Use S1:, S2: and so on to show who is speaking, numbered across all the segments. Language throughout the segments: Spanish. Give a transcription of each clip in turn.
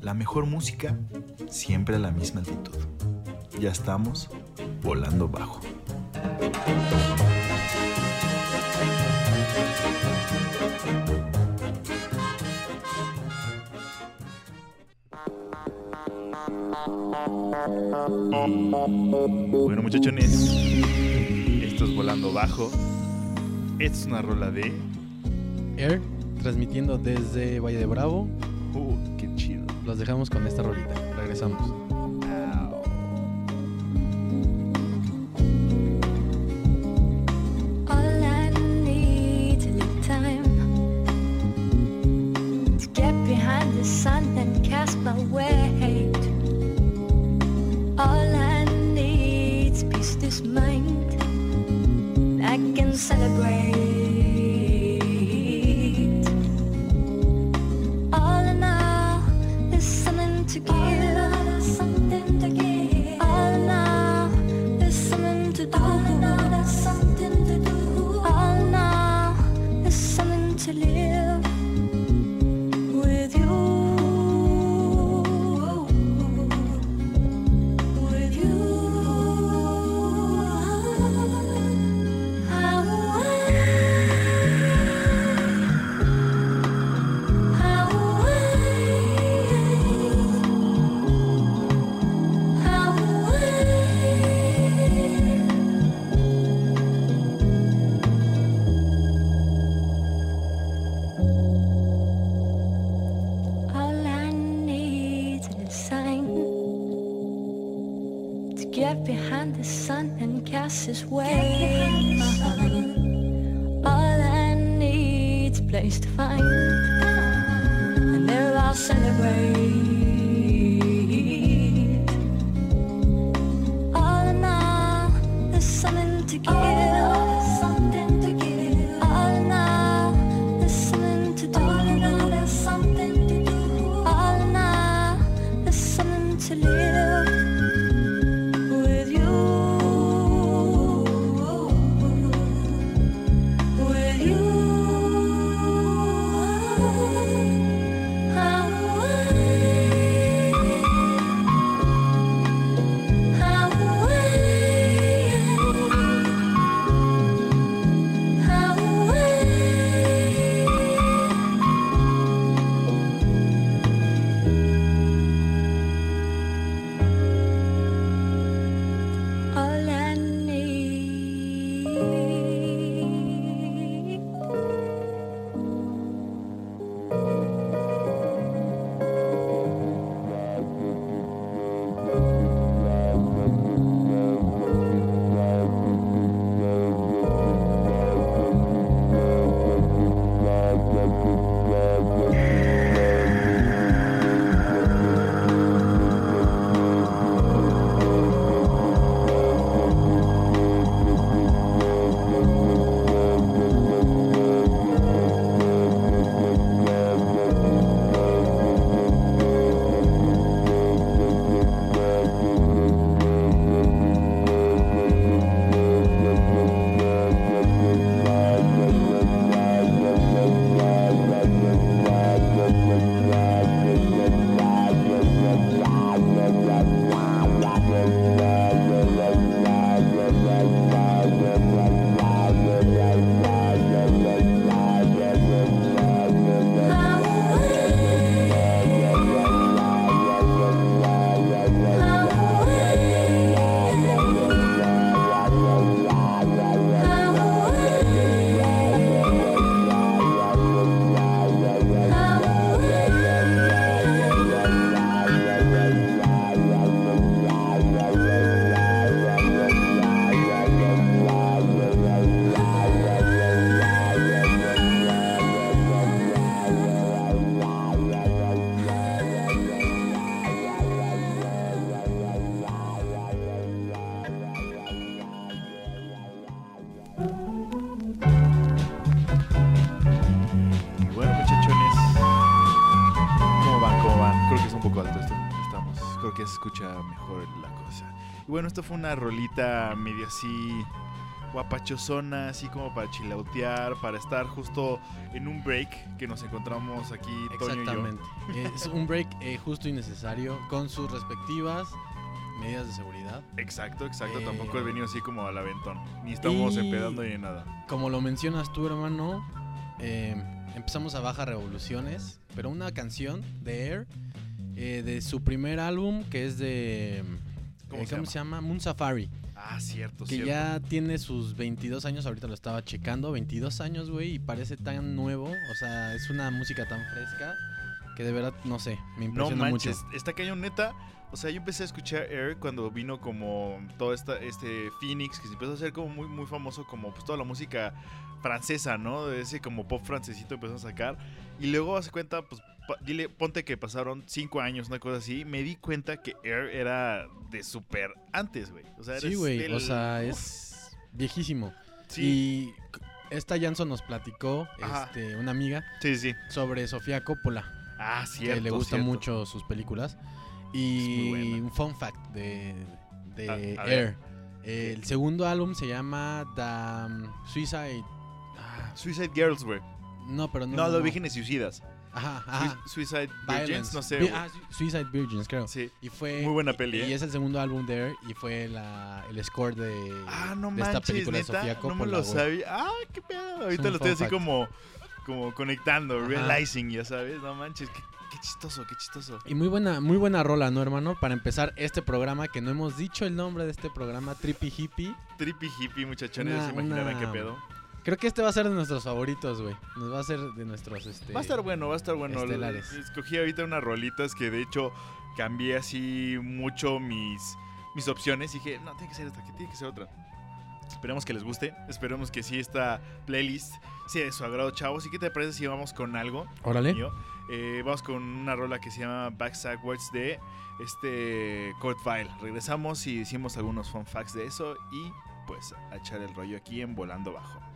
S1: la mejor música, siempre a la misma altitud. Ya estamos volando bajo. Bueno muchachones, esto es Volando Bajo. Esta es una rola de...
S2: Air, transmitiendo desde Valle de Bravo los dejamos con esta rolita. Regresamos.
S1: bueno, esto fue una rolita medio así guapachosona, así como para chilautear, para estar justo en un break que nos encontramos aquí. Exactamente. Toño y yo.
S3: Es un break eh, justo y necesario con sus respectivas medidas de seguridad.
S1: Exacto, exacto.
S3: Eh,
S1: Tampoco he venido así como al aventón. Ni estamos empedando ni nada.
S3: Como lo mencionas tú, hermano, eh, empezamos a bajas revoluciones, pero una canción de Air, de su primer álbum que es de
S1: ¿Cómo
S3: eh,
S1: se
S3: se llama? Moon Safari.
S1: Ah, cierto,
S3: Que
S1: cierto.
S3: ya tiene sus 22 años, ahorita lo estaba checando, 22 años, güey, y parece tan nuevo, o sea, es una música tan fresca que de verdad, no sé, me
S1: No
S3: impresiona
S1: manches,
S3: mucho.
S1: está cañón neta. O sea, yo empecé a escuchar Air cuando vino como todo esta, este Phoenix, que se empezó a hacer como muy, muy famoso, como pues toda la música francesa, ¿no? De ese como pop francesito empezó a sacar. Y luego hace cuenta, pues, dile, ponte que pasaron cinco años, una cosa así. Me di cuenta que Air era de súper antes, güey. O sea,
S3: Sí, güey, o sea, es viejísimo.
S1: Sí,
S3: Y esta Janson nos platicó,
S1: Ajá.
S3: este, una amiga,
S1: sí, sí.
S3: sobre Sofía Coppola,
S1: Ah, cierto.
S3: que le gustan mucho sus películas. Y un fun fact de, de
S1: A- a
S3: Air. El segundo álbum se llama The Suicide... ah,
S1: Suicide Girls, güey.
S3: no, pero no.
S1: No,
S3: no,
S1: Los
S3: no.
S1: Vírgenes Suicidas.
S3: Ajá, ajá.
S1: Sui- Suicide Virgins,
S3: Violence.
S1: no sé.
S3: Vi-
S1: güey.
S3: ah, Su- Suicide Virgins, creo.
S1: Sí.
S3: Y fue.
S1: Muy buena peli,
S3: Y
S1: ¿eh?
S3: es el segundo álbum de Air y fue la, el score de,
S1: Ah, no
S3: de
S1: manches,
S3: esta película de
S1: neta,
S3: Sofía
S1: no
S3: Coppola.
S1: me lo
S3: güey.
S1: sabía. Ah, qué pedo. Ahorita
S3: un
S1: lo estoy
S3: fun
S1: así
S3: fact.
S1: como, como conectando,
S3: Ajá.
S1: realizing, ya sabes. No manches, qué, qué chistoso, qué chistoso.
S3: Y muy buena, muy buena rola, ¿no, hermano? Para empezar este programa, que no hemos dicho el nombre de este programa, Trippy Hippie.
S1: Trippy hippie, muchachones,
S3: Una-
S1: se imaginarán
S3: una-
S1: qué pedo.
S3: Creo que este va a ser de nuestros favoritos, güey. Nos va a ser de nuestros, este...
S1: Va a estar bueno, va a estar bueno.
S3: estelares.
S1: Escogí ahorita unas rolitas que de hecho cambié así mucho mis, mis opciones. Y dije, no, tiene que ser esta, que tiene que ser otra. Esperemos que les guste. Esperemos que sí esta playlist sea de su agrado, chavos. ¿Y qué te parece si vamos con algo?
S3: Órale.
S1: Eh, vamos con una rola que se llama Backsackwards de este Vile. Regresamos y decimos algunos fun facts de eso y pues a echar el rollo aquí en Volando Bajo.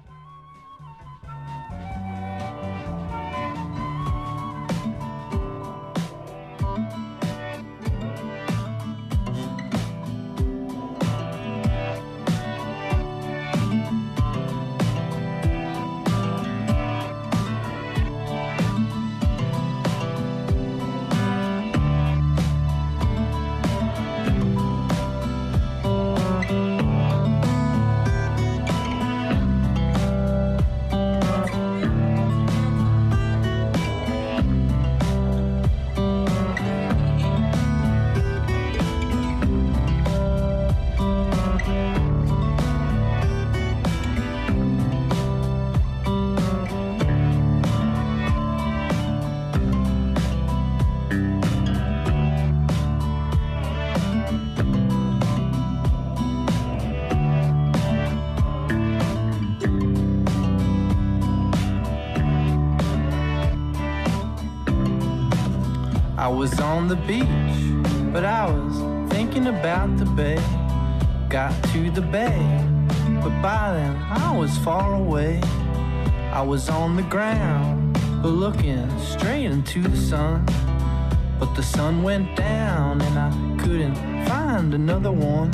S4: Was on the beach, but I was thinking about the bay. Got to the bay, but by then I was far away. I was on the ground, but looking straight into the sun. But the sun went down, and I couldn't find another one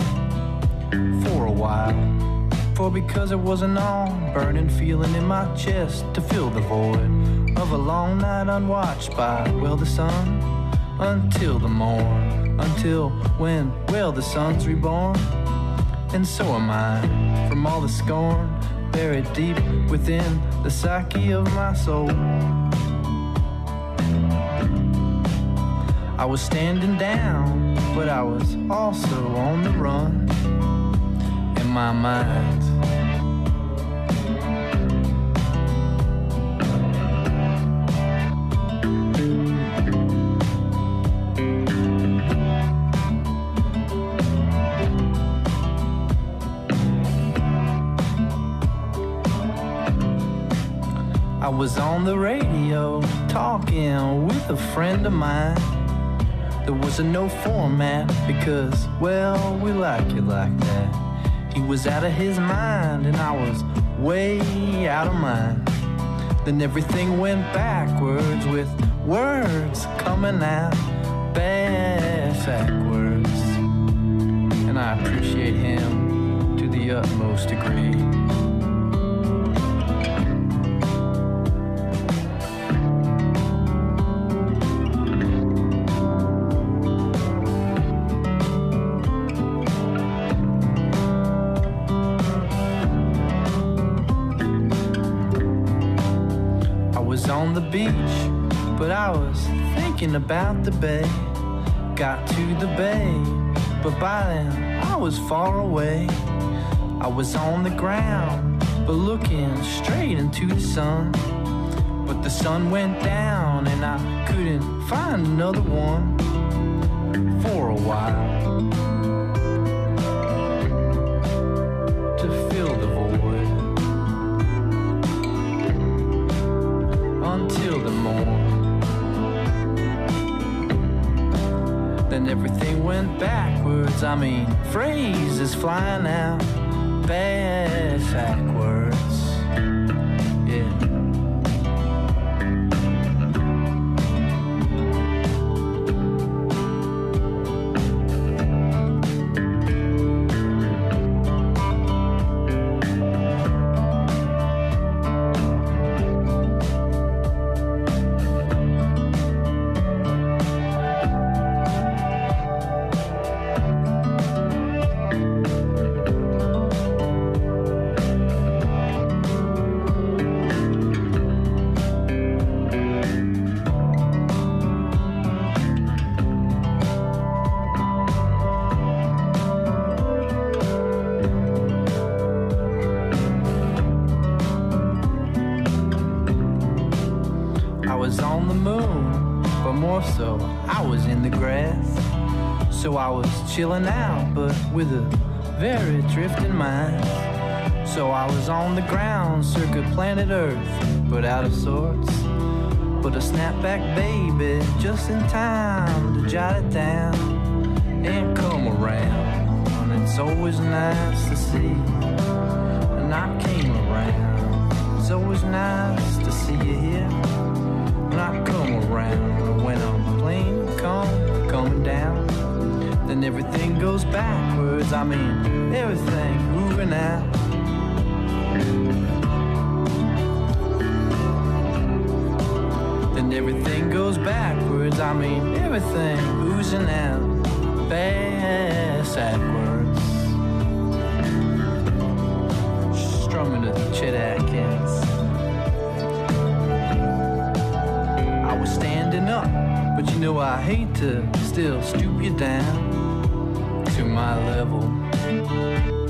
S4: for a while. For because it was an all burning feeling in my chest to fill the void of a long night unwatched by, well, the sun until the morn. Until when, well, the sun's reborn. And so am I from all the scorn buried deep within the psyche of my soul. I was standing down, but I was also on the run in my mind. Was on the radio talking with a friend of mine. There was a no format because, well, we like it like that. He was out of his mind and I was way out of mine. Then everything went backwards with words coming out backwards. And I appreciate him to the utmost degree. About the bay. Got to the bay, but by then I was far away. I was on the ground, but looking straight into the sun. But the sun went down, and I couldn't find another one for a while. Backwards. I mean, phrases flying out bad backwards. Was on the moon, but more so, I was in the grass. So I was chilling out, but with a very drifting mind. So I was on the ground, circa planet Earth, but out of sorts. But a snapback baby, just in time to jot it down and come around. And it's always nice to see. And I came around. It's always nice to see you here down, then everything goes backwards. I mean, everything moving out. Then everything goes backwards. I mean, everything oozing out. Backwards. Strumming to the Chet Atkins. I was standing up, but you know I hate to still stoop you down to my level.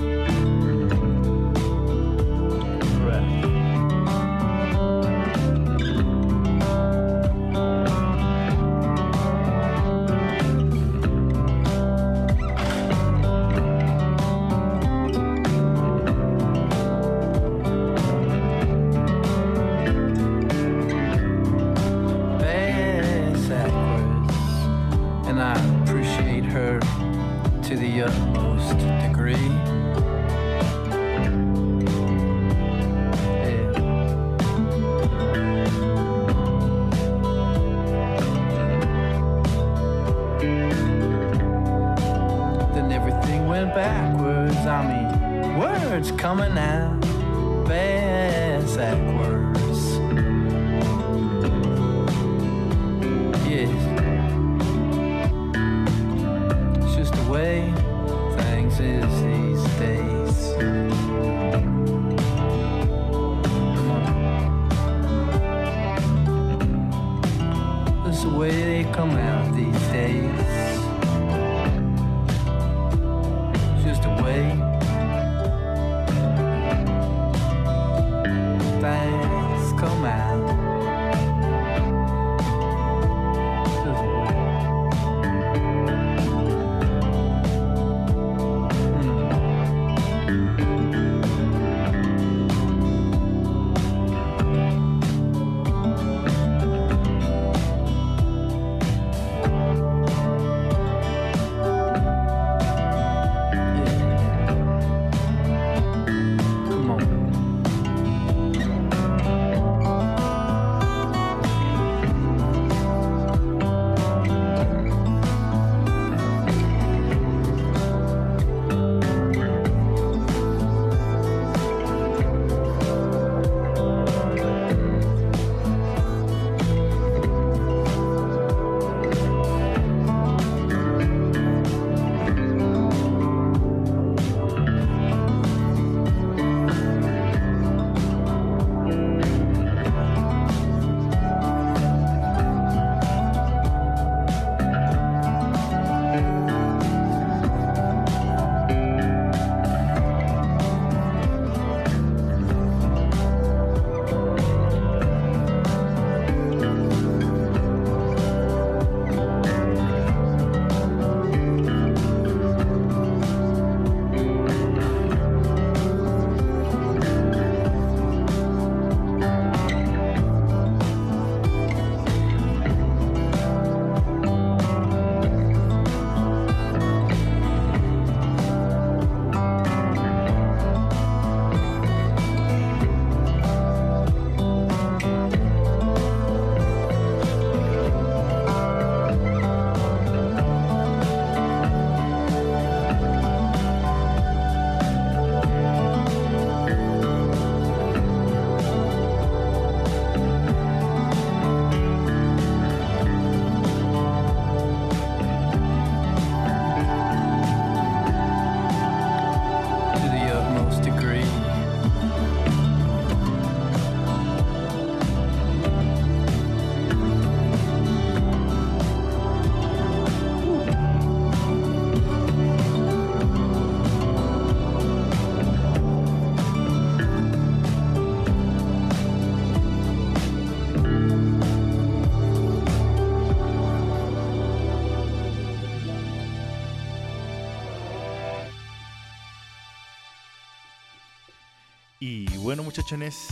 S1: Bueno, muchachones,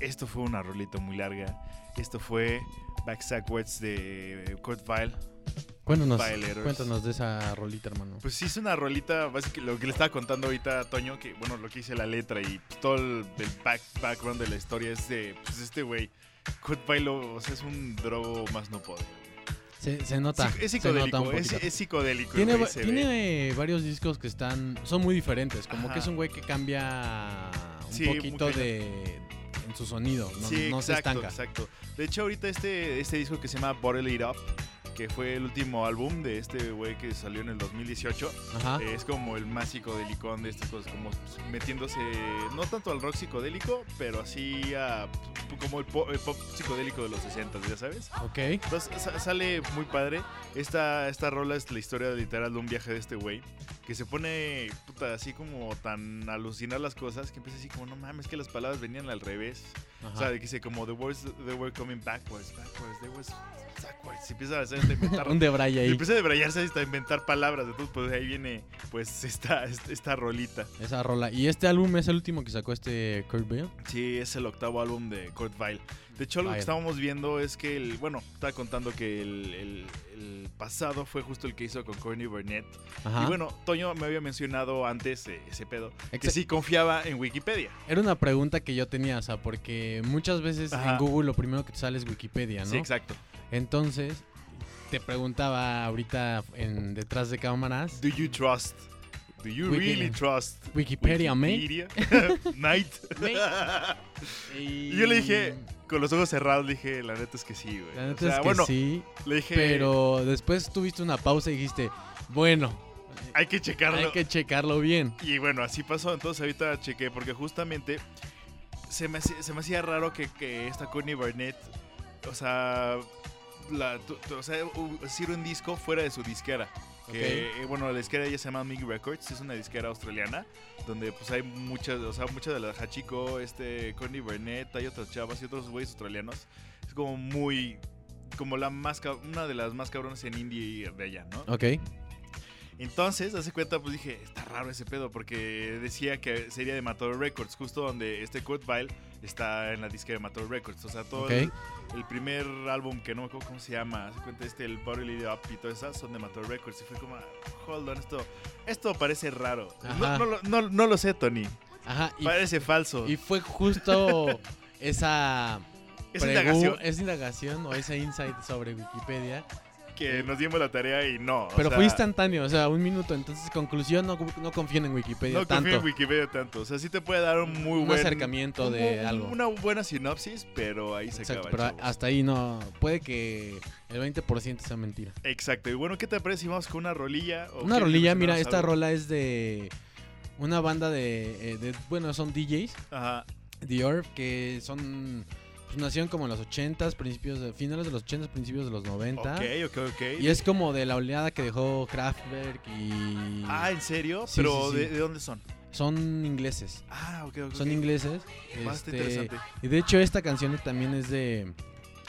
S1: esto fue una rolita muy larga. Esto fue Backstackwoods de Kurt Vile.
S3: Cuéntanos, cuéntanos de esa rolita, hermano.
S1: Pues sí, es una rolita, básicamente lo que le estaba contando ahorita a Toño, que bueno, lo que dice la letra y todo el, el back- background de la historia es de pues, este güey. Kurt Vile, o sea, es un drogo más no poder.
S3: se, se nota.
S1: Es
S3: nota
S1: psicodélico,
S3: un
S1: es,
S3: poquito.
S1: es psicodélico.
S3: Tiene, varios discos que están son muy diferentes, como
S1: Ajá.
S3: que es un güey que cambia un
S1: Sí,
S3: poquito de en su sonido, no,
S1: sí,
S3: no se
S1: exacto,
S3: estanca.
S1: exacto. De hecho, ahorita este, este disco que se llama Bottle It Up, que fue el último álbum de este güey que salió en el 2018,
S3: Ajá.
S1: es como el más psicodélico de estas cosas, como pues, metiéndose no tanto al rock psicodélico, pero así a p- como el pop, el pop psicodélico de los 60, ya sabes.
S3: ok.
S1: Entonces sa- sale muy padre. Esta, esta rola es la historia literal de un viaje de este güey que se pone puta, así como tan alucinar las cosas que empieza así como no mames que las palabras venían al revés.
S3: Ajá.
S1: O sea, de que dice como the words they were coming backwards, backwards, they was backwards. Y empieza a hacer hasta inventar
S3: un debraye ahí.
S1: empieza a debrayarse hasta inventar palabras. Entonces, pues ahí viene pues esta, esta, esta rolita.
S3: Esa rola. Y este álbum es el último que sacó este Kurt Vile.
S1: Sí, es el octavo álbum de Kurt Vile. De hecho, lo que estábamos viendo es que el, bueno, estaba contando que el, el- el pasado fue justo el que hizo con Courtney Burnett.
S3: Ajá.
S1: Y bueno, Toño me había mencionado antes eh, ese pedo, que sí confiaba en Wikipedia.
S3: Era una pregunta que yo tenía, o sea, porque muchas veces
S1: Ajá.
S3: en Google lo primero que te sale es Wikipedia, ¿no?
S1: Sí, exacto.
S3: Entonces, te preguntaba ahorita en detrás de cámaras,
S1: Do you trust? Do you
S3: Wiki-
S1: really trust
S3: Wikipedia, mate?
S1: Wikipedia? Night. Y yo le dije, con los ojos cerrados, le dije, la neta es que sí, güey.
S3: La
S1: O
S3: neta
S1: sea,
S3: es que
S1: bueno,
S3: sí,
S1: le dije,
S3: pero después tuviste una pausa y dijiste, bueno,
S1: hay que checarlo.
S3: hay que checarlo bien.
S1: Y bueno, así pasó. Entonces ahorita chequé porque justamente se me, se me hacía raro que, que esta Courtney Barnett, o sea, la, tu- tu- o sea, hiciera un disco fuera de su disquera. Que, eh, bueno, la disquera ella se llama Mig Records, es una disquera australiana, donde pues hay muchas, o sea, muchas de las Hachiko, este, Courtney Barnett, hay otras chavas y otros güeyes australianos. Es como muy, como la más, una de las más cabronas en indie de allá, ¿no?
S3: Ok.
S1: Entonces, hace cuenta, pues dije, está raro ese pedo, porque decía que sería de Matador Records, justo donde este Kurt Vile está en la disquera de Matador Records. O sea, todo
S3: Ok.
S1: el, el primer álbum que no me acuerdo cómo se llama, hace cuenta, este, el Body Up y todas esas son de Matador Records. Y fue como, hold on, esto, esto parece raro. No, no lo- no- no lo sé, Tony.
S3: Ajá. Y,
S1: Parece falso.
S3: y fue justo esa,
S1: Esa indagación
S3: esa indagación o ese insight sobre Wikipedia.
S1: Que nos dimos la tarea y no. o
S3: Pero
S1: sea,
S3: fue instantáneo, o sea, un minuto. Entonces, conclusión, no, no confíen en Wikipedia
S1: No
S3: tanto.
S1: confío en Wikipedia tanto. O sea, sí te puede dar un muy
S3: un
S1: buen...
S3: acercamiento de
S1: un-
S3: algo.
S1: Una buena sinopsis, pero ahí se
S3: Exacto,
S1: acaba.
S3: pero
S1: chavos.
S3: hasta ahí no. Puede que el 20% sea mentira.
S1: Exacto. Y bueno, ¿qué te parece si vamos con una rolilla? o
S3: Una rolilla, mira, esta rola es de una banda de, eh, de- bueno, son DJs,
S1: Ajá.
S3: The Orb, que son, pues nacieron como en los 80s, principios, de, finales de los 80s, principios de los 90.
S1: Ok, ok, ok.
S3: Y es como de la oleada que dejó Kraftwerk y...
S1: Ah, ¿en serio?
S3: Sí,
S1: pero
S3: sí, sí.
S1: ¿de, de dónde son?
S3: Son ingleses,
S1: Ah, ok, ok.
S3: son ingleses.
S1: Bastante
S3: este,
S1: interesante.
S3: Y de hecho esta canción también es de,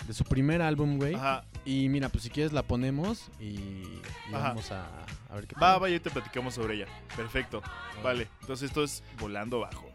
S3: de su primer álbum, güey.
S1: Ajá.
S3: Y mira, pues si quieres la ponemos y, vamos a, a ver qué
S1: Va,
S3: tal.
S1: va, y te platicamos sobre ella. Perfecto. Vale. Entonces esto es Volando Bajo.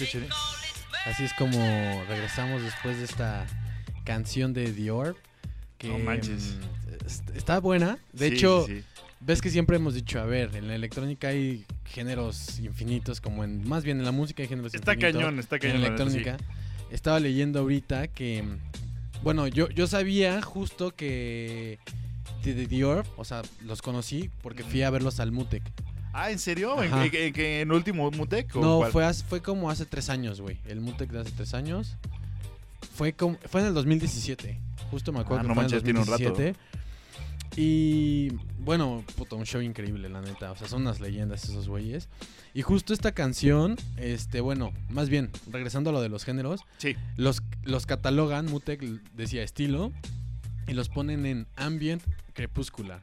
S1: Muchachos.
S3: Así es como regresamos después de esta canción de Dior. Que
S1: No manches.
S3: mm, est- está buena. De
S1: Sí,
S3: hecho,
S1: sí,
S3: ves que siempre hemos dicho, a ver, en la electrónica hay géneros infinitos, como en, más bien en la música hay géneros
S1: está
S3: infinitos.
S1: cañón, está
S3: en
S1: cañón.
S3: la
S1: la sí.
S3: electrónica. Estaba leyendo ahorita que, bueno, yo, yo sabía justo que de Dior, o sea, los conocí porque fui a verlos al Mutec.
S1: Ah, ¿en serio? ¿En, en- último Mutec?
S3: No,
S1: cuál?
S3: fue, hace- fue como hace tres años, güey. El Mutec de hace tres años. Fue, como, fue en el 2017. Justo me acuerdo
S1: Ah,
S3: que
S1: no
S3: fue
S1: manches,
S3: en
S1: tiene
S3: el
S1: un rato.
S3: 2017. Y bueno, puto, un show increíble, la neta. O sea, son unas leyendas esos güeyes. Y justo esta canción, este, bueno, más bien, regresando a lo de los géneros,
S1: Sí.
S3: los, los catalogan, Mutec decía estilo, y los ponen en ambient crepuscular.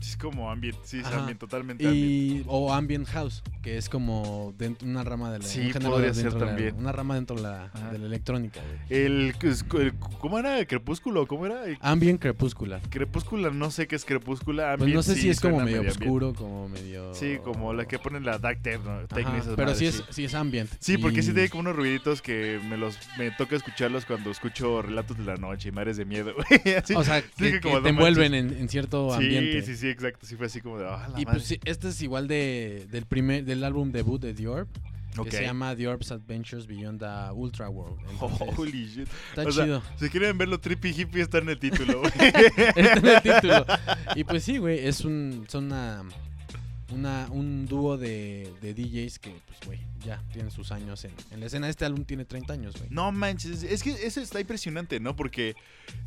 S1: Es como ambient, sí, es
S3: Ajá.
S1: ambient, totalmente ambient.
S3: Y, o ambient house, que es como dentro, una rama de la
S1: Sí, podría ser
S3: la-
S1: también.
S3: una rama dentro de la, de la electrónica. güey.
S1: El, el- ¿Cómo era? ¿El crepúsculo? ¿Cómo era? El
S3: Ambient crepuscular.
S1: crepúsculo, no sé qué es crepúsculo.
S3: Pues
S1: ambient
S3: no sé
S1: sí
S3: si es como medio
S1: ambient.
S3: oscuro, como medio.
S1: Sí, como la que ponen la dark
S3: Ajá,
S1: y esas
S3: pero sí es, sí es ambient.
S1: Sí, porque sí tiene como unos ruiditos que me los me toca escucharlos cuando escucho relatos de la noche y mares de miedo. Así.
S3: O sea,
S1: Sí,
S3: que, te
S1: no
S3: envuelven en, en cierto
S1: sí,
S3: ambiente.
S1: sí, sí, exacto. Sí fue así como de, ah, la
S3: Y
S1: madre.
S3: pues sí, este es igual de, del primer del álbum debut de Dior, que se llama Dior's Adventures Beyond the Ultra World. Entonces,
S1: Holy shit.
S3: está
S1: o sea,
S3: chido.
S1: Si quieren verlo trippy hippie está en el título, güey.
S3: Está en el título. Y pues sí, güey, es un son una una un dúo de, de DJs que pues güey, ya tienen sus años en, en la escena. Este álbum tiene 30 años, güey.
S1: No manches, es que eso está impresionante, ¿no? Porque,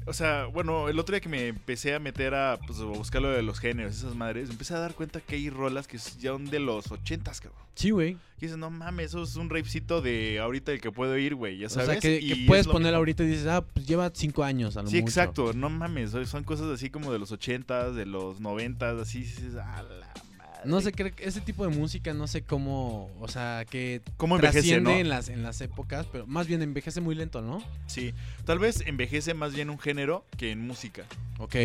S1: o sea, bueno, el otro día que me empecé a meter a, pues, a buscar lo de los géneros, esas madres, empecé a dar cuenta que hay rolas que son de los ochentas, cabrón.
S3: Sí, güey.
S1: Que dices, no mames, eso es un ravecito de ahorita el que puedo ir, güey, ya
S3: O
S1: sabes.
S3: sea, que, que
S1: Y
S3: puedes poner
S1: mismo.
S3: ahorita y dices, ah, pues lleva 5 años a lo
S1: Sí,
S3: mucho.
S1: exacto, no mames, son cosas así como de los ochentas, de los noventas, así dices, a la.
S3: No sé, creo que ese tipo de música, no sé cómo, o sea, que
S1: cómo envejece,
S3: trasciende
S1: ¿no?
S3: en las en las épocas, pero más bien envejece muy lento, ¿no?
S1: Sí, tal vez envejece más bien un género que en música.
S3: Ok.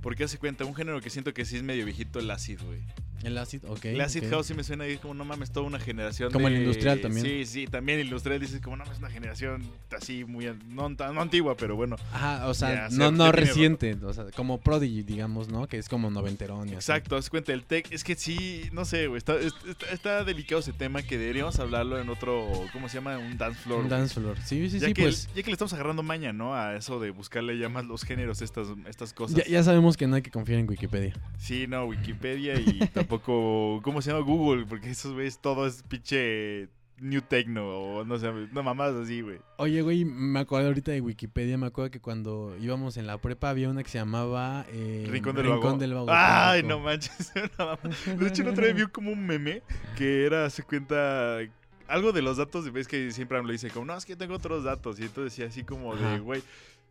S1: Porque hace cuenta, un género que siento que sí es medio viejito, el acid, güey.
S3: El acid, ok.
S1: El acid
S3: ok.
S1: house sí me suena ahí como, no mames, toda una generación
S3: Como
S1: de-
S3: el industrial también.
S1: Sí, sí, también el industrial dices como, no mames, una generación así muy, no, no antigua, pero bueno.
S3: Ajá, o sea,
S1: Ya,
S3: no, no reciente, o sea, como Prodigy, digamos, ¿no? Que es como noventerón y.
S1: Exacto, haz cuenta, el tech, es que sí, no sé, güey, está, está, está delicado ese tema que deberíamos hablarlo en otro, ¿cómo se llama? Un dance floor.
S3: Un dance floor. Sí, sí,
S1: ya,
S3: sí,
S1: que,
S3: pues.
S1: ya que le estamos agarrando maña, ¿no? A eso de buscarle ya más los géneros, estas, estas cosas.
S3: Ya, ya sabemos que no hay que confiar en Wikipedia.
S1: Sí, no, Wikipedia y tampoco, ¿cómo se llama? Google, porque esos güeyes todo es pinche New Techno o no sé, no mamás así, güey.
S3: Oye, güey, me acuerdo ahorita de Wikipedia, me acuerdo que cuando íbamos en la prepa había una que se llamaba eh,
S1: Rincón del Vago. Ay, no manches. no de hecho, el otro día vi como un meme que era, se cuenta, algo de los datos. Ves que siempre me lo dice como, no, es que tengo otros datos. Y entonces decía así como de, güey.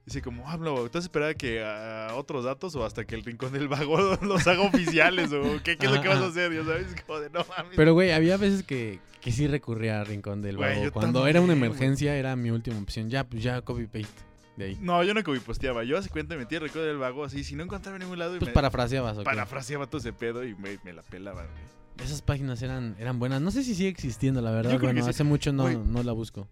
S1: Dice como, hablo, ¿estás esperando que a otros datos o hasta que el Rincón del Vago los haga oficiales? ¿O qué, qué es lo que vas a hacer? Ya sabes, como de, no mames.
S3: Pero, güey, había veces que, que sí recurría a Rincón del Vago. Cuando era una emergencia era mi última opción. Ya, pues ya copy-paste de ahí.
S1: No, yo no copy posteaba. Yo hace cuenta metía el Rincón del Vago así. Si no encontraba en ningún lado, y
S3: Pues
S1: me
S3: parafraseabas, ¿ok?
S1: parafraseaba todo ese pedo y me, me la pelaba, güey.
S3: Esas páginas eran, eran buenas. No sé si sigue existiendo, la verdad.
S1: Yo
S3: Bueno,
S1: sí.
S3: hace mucho no, no la busco.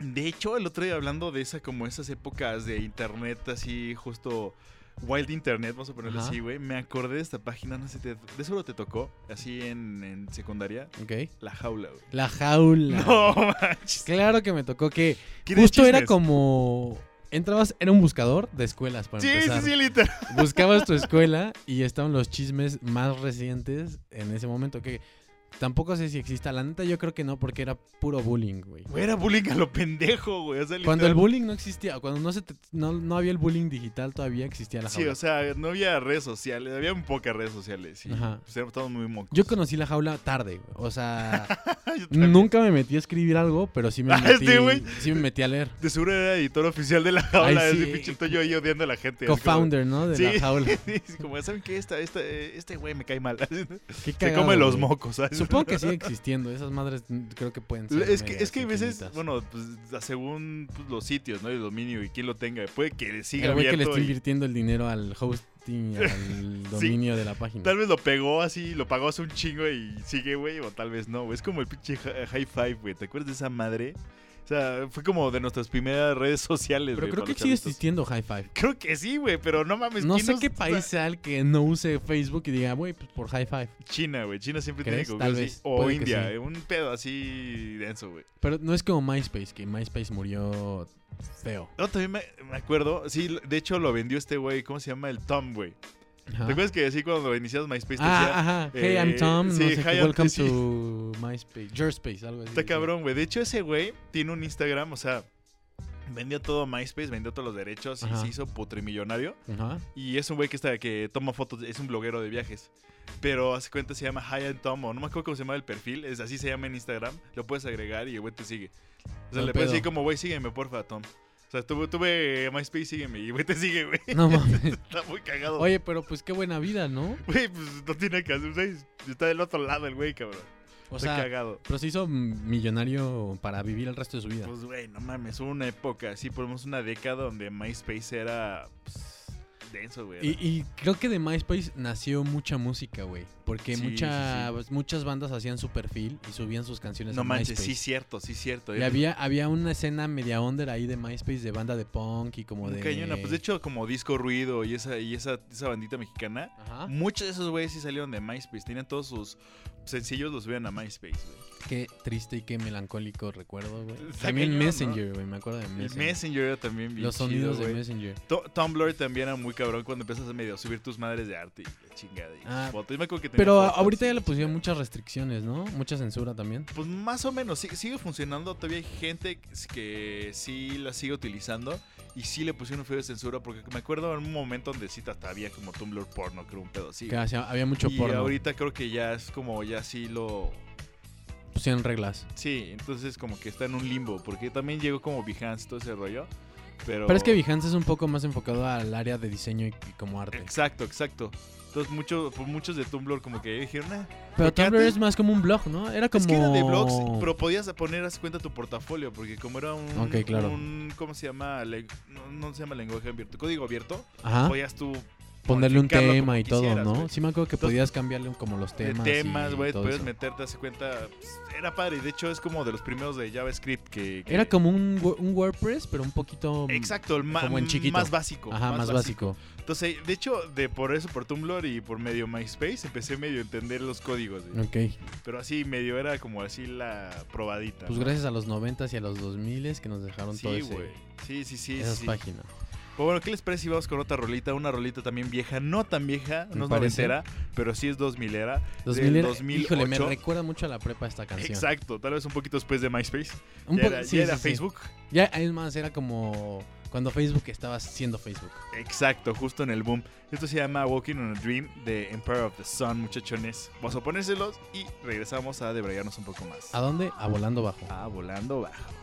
S1: De hecho, el otro día hablando de esa, como esas épocas de internet, así justo wild internet, vamos a ponerlo
S3: Ajá.
S1: así, güey. Me acordé de esta página, no sé, te- de seguro te tocó, así en, en secundaria,
S3: ¿Ok?
S1: La Jaula, güey.
S3: La jaula.
S1: No manches.
S3: Claro que me tocó que
S1: ¿Quieres
S3: justo era como... Entrabas, era un buscador de escuelas para
S1: Sí, sí,
S3: empezar.
S1: sí, literal.
S3: Buscabas tu escuela y estaban los chismes más recientes en ese momento que tampoco sé si exista. La neta yo creo que no porque era puro bullying, güey.
S1: Güey, era bullying a lo pendejo, güey. O sea,
S3: Cuando el bullying no existía, cuando no se te- no, no había el bullying digital todavía existía la
S1: Sí,
S3: jaula.
S1: o sea, no había redes sociales, había muy pocas redes sociales.
S3: Ajá.
S1: pues éramos todos muy mocos.
S3: Yo conocí la jaula tarde, güey. O sea, nunca me metí a escribir algo, pero sí me
S1: Ah,
S3: metí,
S1: este güey.
S3: sí me metí a leer.
S1: De seguro era editor oficial de La Jaula.
S3: Ay,
S1: ese
S3: sí.
S1: pinche yo ahí odiando a la gente. como-
S3: Co-founder, ¿no? De la
S1: Sí.
S3: jaula.
S1: Sí, como, ¿saben qué? Esta, esta, este güey me cae mal.
S3: Qué
S1: Se
S3: cagado,
S1: come los mocos, ¿sabes?
S3: Supongo que sigue existiendo. Esas madres creo que pueden ser.
S1: Es que, es que hay veces, bueno, pues según pues, los sitios, ¿no? El dominio y quién lo tenga, puede que siga
S3: El güey que le
S1: abierto.
S3: está
S1: y-
S3: invirtiendo el dinero al host hosting al dominio de la página.
S1: Tal vez lo pegó así, lo pagó hace un chingo y sigue, güey, o tal vez no, güey. Es como el pinche hi- High Five, güey. ¿Te acuerdas de esa madre? O sea, fue como de nuestras primeras redes sociales,
S3: Pero creo que sigue existiendo High Five.
S1: Creo que sí, güey, pero no mames.
S3: No
S1: ¿quién
S3: sé
S1: nos-
S3: qué país sea el que no use Facebook y diga, güey, pues por High Five.
S1: China, güey. China siempre
S3: ¿Crees?
S1: tiene
S3: Tal vez.
S1: O
S3: Puede
S1: India,
S3: sí.
S1: un pedo así denso, güey.
S3: Pero no es como MySpace, que MySpace murió feo.
S1: No, también me, me acuerdo. Sí, de hecho lo vendió este güey. ¿Cómo se llama? El Tom, güey.
S3: Ajá.
S1: ¿Te acuerdas que así cuando inicias MySpace te
S3: Ah,
S1: decía,
S3: ajá. Hey, I'm
S1: eh,
S3: Tom. No
S1: sí,
S3: sé qué.
S1: hi, I'm-
S3: Welcome
S1: sí.
S3: to MySpace. Yourspace, algo así.
S1: Está cabrón, güey. De hecho, ese güey tiene un Instagram, o sea, vendió todo MySpace, vendió todos los derechos
S3: Ajá.
S1: y se hizo putrimillonario.
S3: Ajá.
S1: Y es un güey que está que toma fotos, es un bloguero de viajes. Pero hace cuenta se llama Hi and Tom, o no me acuerdo cómo se llama el perfil, es así se llama en Instagram. Lo puedes agregar y el güey te sigue. O sea,
S3: No
S1: le
S3: pedo.
S1: puedes decir como, güey, sígueme, porfa, Tom. O sea, tuve, tuve MySpace, sígueme, y güey te sigue, güey.
S3: No mames.
S1: Está muy cagado.
S3: Oye, pero pues qué buena vida, ¿no?
S1: Güey, pues no tiene que hacer, güey. Está del otro lado el güey, cabrón.
S3: O
S1: está
S3: sea,
S1: cagado.
S3: pero se hizo millonario para vivir el resto de su vida.
S1: Pues, güey, no mames, hubo una época, sí, por lo menos una década donde MySpace era pues, denso, güey.
S3: Y, y creo que de MySpace nació mucha música, güey. Porque
S1: Sí,
S3: mucha-
S1: sí,
S3: pues, muchas bandas hacían su perfil y subían sus canciones
S1: no
S3: a
S1: manches,
S3: MySpace.
S1: sí, cierto, sí, cierto.
S3: Y había, había una escena media under ahí de MySpace de banda de punk y como de...
S1: cañona. Pues de hecho, como Disco Ruido y esa, y esa, esa bandita mexicana,
S3: Ajá.
S1: muchos de esos güeyes sí salieron de MySpace. Tenían todos sus sencillos, los subían a MySpace, güey.
S3: Qué triste y qué melancólico recuerdo, güey. También. Messenger, güey. Me acuerdo de
S1: El
S3: Messenger.
S1: Messenger era también bien
S3: Los
S1: chido,
S3: sonidos de. Messenger.
S1: Tu- Tumblr también era muy cabrón cuando empiezas a medio subir tus madres de arte y la chingada. Y
S3: Ah,
S1: fotos. Yo me acuerdo que tenía
S3: Pero
S1: fotos
S3: ahorita
S1: y
S3: ya le pusieron muchas restricciones, ¿no? Mucha censura también.
S1: Pues más o menos, sí- sigue funcionando. Todavía hay gente que sí la sigue utilizando. Y sí le pusieron un feo de censura. Porque me acuerdo en un momento donde sí había como Tumblr porno, creo, un pedo así.
S3: Que había mucho
S1: y
S3: porno.
S1: ahorita creo que ya es como ya sí lo.
S3: Pusieron reglas.
S1: Sí, entonces como que está en un limbo. Porque también llegó como Behance todo ese rollo. Pero,
S3: Pero es que Behance es un poco más enfocado al área de diseño y, y como arte.
S1: Exacto, exacto. Entonces mucho, pues, muchos de Tumblr como que dijeron, "Ah,
S3: Pero Tumblr
S1: antes-
S3: es más como un blog, ¿no? Era como...
S1: Es que era de blogs, pero podías poner a cuenta tu portafolio, porque como era un,
S3: Ok, claro.
S1: un- ¿cómo se llama? Le- no, no se llama lenguaje abierto, código abierto,
S3: Ajá.
S1: podías tú
S3: Ponerle un tema y todo, ¿no? Sí me acuerdo que
S1: Entonces,
S3: podías cambiarle como los
S1: de
S3: temas.
S1: temas,
S3: y
S1: güey, puedes
S3: eso.
S1: meterte, hace cuenta, pues, era padre, y de hecho es como de los primeros de JavaScript que... que-
S3: Era como un, wo- un WordPress, pero un poquito...
S1: Exacto, el
S3: como en chiquito.
S1: más básico.
S3: Ajá, más básico.
S1: Entonces, de hecho, de por eso, por Tumblr y por medio MySpace, empecé medio a entender los códigos, güey.
S3: Ok.
S1: Pero así, medio era como así la probadita.
S3: Pues
S1: ¿no?
S3: gracias a los 90s y a los 2000s que nos dejaron todo
S1: Sí,
S3: ese,
S1: güey. Sí, sí, sí.
S3: esas
S1: sí.
S3: páginas.
S1: Pues bueno, ¿qué les parece si vamos con otra rolita? Una rolita también vieja, no tan vieja,
S3: Me
S1: no es
S3: parece.
S1: noventera, pero sí es 2000 era.
S3: 2000 era-
S1: 2008.
S3: Híjole, me recuerda mucho a la prepa esta canción.
S1: Exacto, tal vez un poquito después de MySpace.
S3: Un
S1: ya era,
S3: sí,
S1: ya era
S3: sí.
S1: Facebook.
S3: Ya, es más, era como cuando Facebook estaba siendo Facebook.
S1: Exacto, justo en el boom. Esto se llama Walking on a Dream de Empire of the Sun, muchachones. Vamos a ponérselos y regresamos a debrayarnos un poco más.
S3: ¿A dónde? A Volando Bajo.
S1: Ah, volando bajo.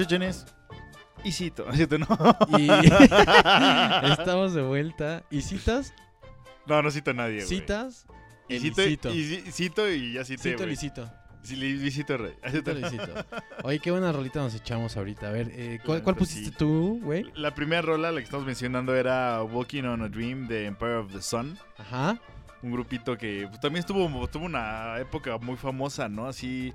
S1: Muchachones. Y cito, ¿cierto? No,
S3: Y estamos de vuelta. ¿Y citas?
S1: no, no cito a nadie, güey.
S3: ¿Citas?
S1: Y cito, y, ci- cito y ya cité,
S3: Cito,
S1: güey.
S3: licito.
S1: Sí, li- Licito, rey.
S3: Cito, licito. Oye, qué buena rolita nos echamos ahorita. A ver, eh, ¿cuál,
S1: La
S3: cuál
S1: neta,
S3: pusiste
S1: sí.
S3: tú, güey?
S1: La primera rola, la que estamos mencionando, era Walking on a Dream de Empire of the Sun.
S3: Ajá.
S1: Un grupito que pues, también estuvo, tuvo una época muy famosa, ¿no? Así,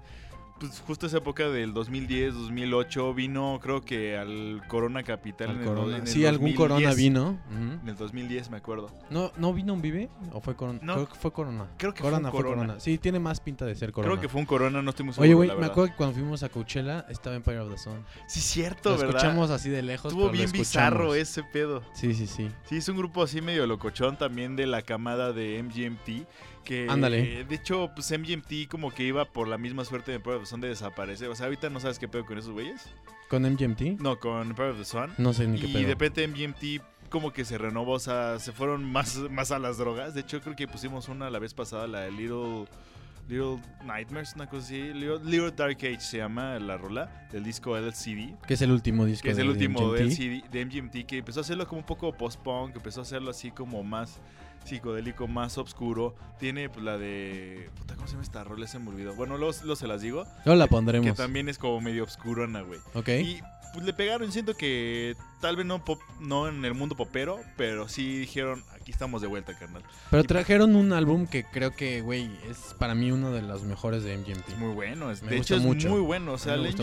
S1: pues justo esa época del 2010, 2008, vino creo que al Corona Capital
S3: Al
S1: en el,
S3: corona.
S1: en el
S3: Sí, algún
S1: 2010.
S3: corona vino.
S1: En el 2010, me acuerdo.
S3: ¿No, ¿No vino un Vive? ¿O fue Corona?
S1: No.
S3: Creo que fue Corona.
S1: Creo que fue
S3: corona,
S1: un
S3: fue
S1: Corona.
S3: Corona. Sí, tiene más pinta de ser Corona.
S1: Creo que fue un Corona, no estoy muy seguro.
S3: Oye, güey, me
S1: verdad.
S3: acuerdo que cuando fuimos a Coachella estaba Empire of the Sun.
S1: Sí, cierto,
S3: Lo
S1: ¿verdad?
S3: escuchamos así de lejos.
S1: Estuvo bien bizarro ese pedo.
S3: Sí, sí, sí.
S1: Sí, es un grupo así medio locochón también de la camada de MGMT. Que,
S3: Ándale.
S1: De hecho, pues MGMT como que iba por la misma suerte de Empire of the Sun de desaparecer. O sea, ahorita no sabes qué pedo con esos güeyes.
S3: ¿Con MGMT?
S1: No, con Empire of the Sun.
S3: No sé ni qué
S1: Y
S3: pedo.
S1: de repente MGMT como que se renovó, o sea, se fueron más, más a las drogas. De hecho, creo que pusimos una la vez pasada, la de Little, Little Nightmares, una cosa así. Little, Little Dark Age se llama la rola del disco LCD.
S3: Que es el último disco
S1: Que es
S3: de
S1: el último de, LCD, de MGMT, que empezó a hacerlo como un poco post-punk, empezó a hacerlo así como más psicodélico, más oscuro. Tiene pues, la de... Puta, ¿cómo se llama esta rola? Se me olvidó. Bueno, luego, luego se las digo.
S3: Luego la
S1: Que
S3: pondremos.
S1: también es como medio obscurona, güey.
S3: ¿Ok?
S1: Y pues le pegaron, siento que tal vez no, pop- no en el mundo popero, pero sí dijeron, aquí estamos de vuelta, carnal.
S3: Pero
S1: y-
S3: trajeron un álbum que creo que, güey, es para mí uno de los mejores de MGMT.
S1: Es muy bueno, es,
S3: Me
S1: de
S3: gusta
S1: hecho es
S3: mucho.
S1: muy bueno. O sea, el pues,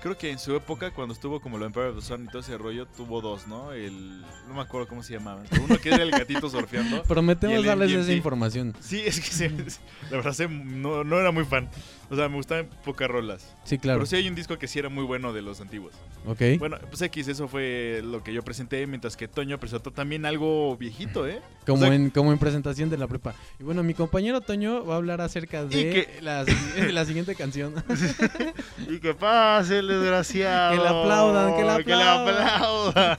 S1: creo que en su época, cuando estuvo como lo Empire of the Sun y todo ese rollo, tuvo dos, ¿no? El, no me acuerdo cómo se llamaban. pero Uno que era el gatito surfeando.
S3: Prometemos darles
S1: MGMT.
S3: esa información.
S1: Sí, es que se- la verdad se- no, no era muy fan. O sea, me gustaban pocas rolas.
S3: Sí, claro.
S1: Pero sí hay un disco que sí era muy bueno de los antiguos.
S3: Ok.
S1: Bueno, pues X, eso fue lo que yo presenté, mientras que Toño presentó también algo viejito, ¿eh?
S3: Como,
S1: o sea-
S3: en, como en presentación de la prepa. Y bueno, mi compañero Toño va a hablar acerca de la, la siguiente canción.
S1: Y que pase el desgraciado.
S3: Que le aplaudan, que le
S1: Que le aplaudan.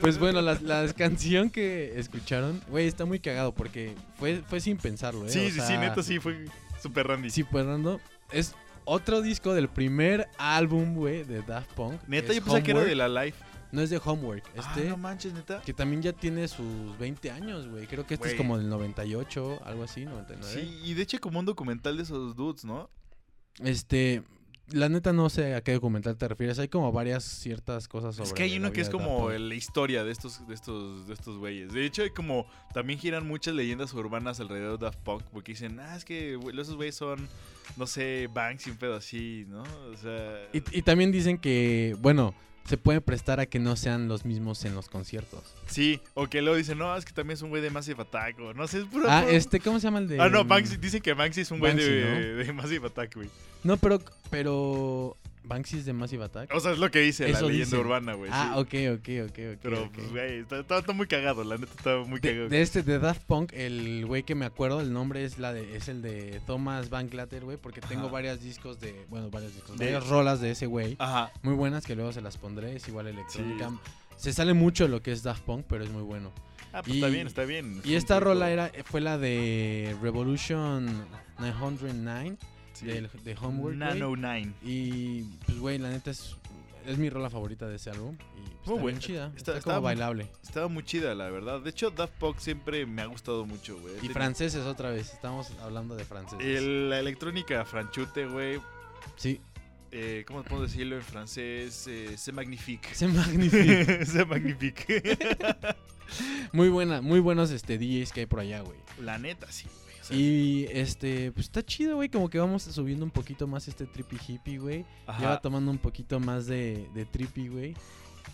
S3: pues bueno, la, la canción que escucharon, güey, está muy cagado porque fue, fue sin pensarlo, ¿eh?
S1: Sí,
S3: O
S1: sí, sí,
S3: sea,
S1: neta sí fue super randy.
S3: Sí, pues Rando, es otro disco del primer álbum, güey, de Daft Punk.
S1: Neta,
S3: es
S1: yo pensaba que era de la live.
S3: No es de Homework,
S1: Ah,
S3: este...
S1: no manches, neta.
S3: Que también ya tiene sus 20 años, güey. Creo que este es como del 98, algo así, 99.
S1: Sí, y de hecho como un documental de esos dudes, ¿no?
S3: Este, la neta no sé a qué documental te refieres. Hay como varias ciertas cosas sobre
S1: es que hay uno que es como la historia de estos, de estos, de estos güeyes. De hecho, hay como también giran muchas leyendas urbanas alrededor de Daft Punk porque dicen, ah, es que esos güeyes son, no sé, Banks y un pedo así, ¿no? O sea,
S3: Y, y también dicen que, bueno, se puede prestar a que no sean los mismos en los conciertos.
S1: sí, o que luego dicen, no, es que también es un güey de Massive Attack, o no sé, es puro.
S3: Ah, este, ¿cómo se llama el de...?
S1: Ah, no, Banksy, dicen que Banksy es un güey de, de Massive Attack, güey.
S3: No, pero, pero, Banksy es de Massive Attack.
S1: O sea, es lo que dice
S3: Eso
S1: la leyenda urbana, güey.
S3: ah,
S1: sí.
S3: ok, ok, ok, ok.
S1: Pero,
S3: ok.
S1: pues, güey, está, está- está muy cagado, la neta está muy
S3: De,
S1: cagado.
S3: de este, de Daft Punk, el güey que me acuerdo, el nombre es la de, es el de Thomas Van Glatter, güey, porque tengo
S1: Ajá.
S3: varios discos de, bueno, varios discos,
S1: De-
S3: varias rolas de ese güey,
S1: Ajá.
S3: muy buenas que luego se las pondré, es igual electrónica. Se sale mucho lo que es Daft Punk, pero es muy bueno.
S1: Ah, pues
S3: Y-
S1: está bien, está bien.
S3: Y esta rola era, fue la de Revolution 909
S1: Sí.
S3: del- de Homework.
S1: Nano 9.
S3: Y pues, güey, la neta es, es mi rola favorita de ese álbum. Y pues,
S1: Muy
S3: está
S1: buena.
S3: bien chida.
S1: Está-
S3: Está,
S1: está
S3: como
S1: muy-
S3: bailable.
S1: Estaba muy chida, la verdad. De hecho, Daft Punk siempre me ha gustado mucho, güey.
S3: Y franceses otra vez. Estamos hablando de franceses.
S1: el- la electrónica franchute, güey.
S3: Sí,
S1: eh, ¿Cómo puedo decirlo en francés? Eh, c'est magnifique.
S3: se magnifique.
S1: c'est magnifique.
S3: muy buena, muy buenos este DJs que hay por allá, güey.
S1: la neta, sí,
S3: Y este, pues está chido, güey. Como que vamos subiendo un poquito más este trippy hippie, güey. Ya va tomando un poquito más de, de trippy, güey.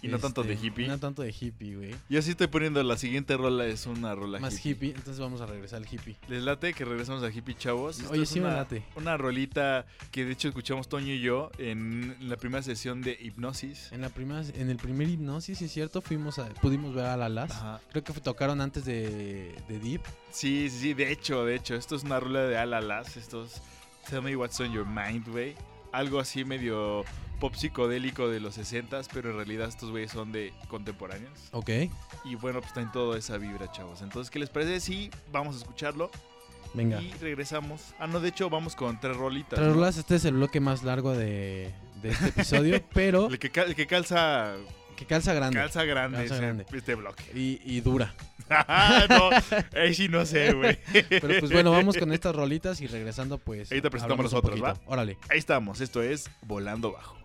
S1: Y no tanto de
S3: Este,
S1: hippie.
S3: No tanto de hippie, güey.
S1: Yo sí estoy poniendo la siguiente rola, es una rola
S3: Más
S1: hippie.
S3: hippie, entonces vamos a regresar al hippie.
S1: ¿Les late que regresamos a hippie, chavos? Esto
S3: Oye,
S1: es
S3: sí me
S1: una,
S3: late.
S1: Una rolita que de hecho escuchamos Toño y yo en la primera sesión de hipnosis.
S3: En la primera, en el primer hipnosis, es cierto, fuimos a, pudimos ver a la Las.
S1: Ajá.
S3: Creo que tocaron antes de, de Deep.
S1: Sí, sí, de hecho, de hecho, esto es una rola de Alalas, estos Tell Me What's on Your Mind, güey. Algo así medio pop psicodélico de los 60 pero en realidad estos güeyes son de contemporáneos.
S3: Ok.
S1: Y bueno, pues está en toda esa vibra, chavos. Entonces, ¿qué les parece? Sí, vamos a escucharlo.
S3: Venga.
S1: Y regresamos. Ah, no, de hecho, vamos con tres rolitas.
S3: Tres
S1: ¿no?
S3: rolas, este es el bloque más largo de, de este episodio, pero
S1: El que, cal- el que calza,
S3: que calza grande
S1: calza grande,
S3: Calza grande.
S1: este bloque.
S3: y, y dura.
S1: no, ahí sí no sé, güey.
S3: Pero pues bueno, vamos con estas rolitas y regresando pues...
S1: Ahorita presentamos
S3: hablamos un
S1: nosotros,
S3: poquito. Órale.
S1: Ahí estamos, esto es Volando Bajo.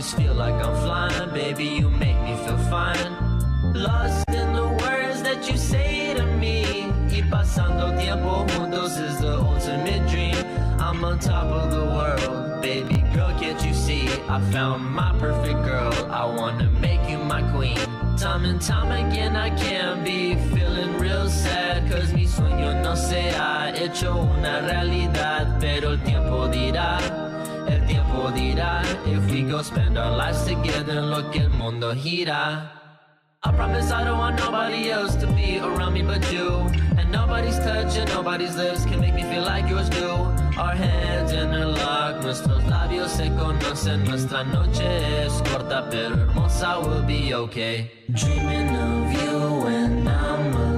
S5: Always feel like I'm flying, baby. You make me feel fine. Lost in the words that you say to me. Y pasando tiempo juntos is the ultimate dream. I'm on top of the world, baby girl. Can't you see? I found my perfect girl. I wanna make you my queen. Time and time again, I can be feeling real sad. Cause mi sueño no se ha hecho una realidad. Pero el tiempo. If we go spend our lives together, lo que el mundo gira. I promise I don't want nobody else to be around me but you. And nobody's touch and nobody's lips can make me feel like yours do. Our hands interlock, nuestros labios se conocen. Nuestra noche es corta pero hermosa, we'll be okay. Dreaming of you when I'm alone.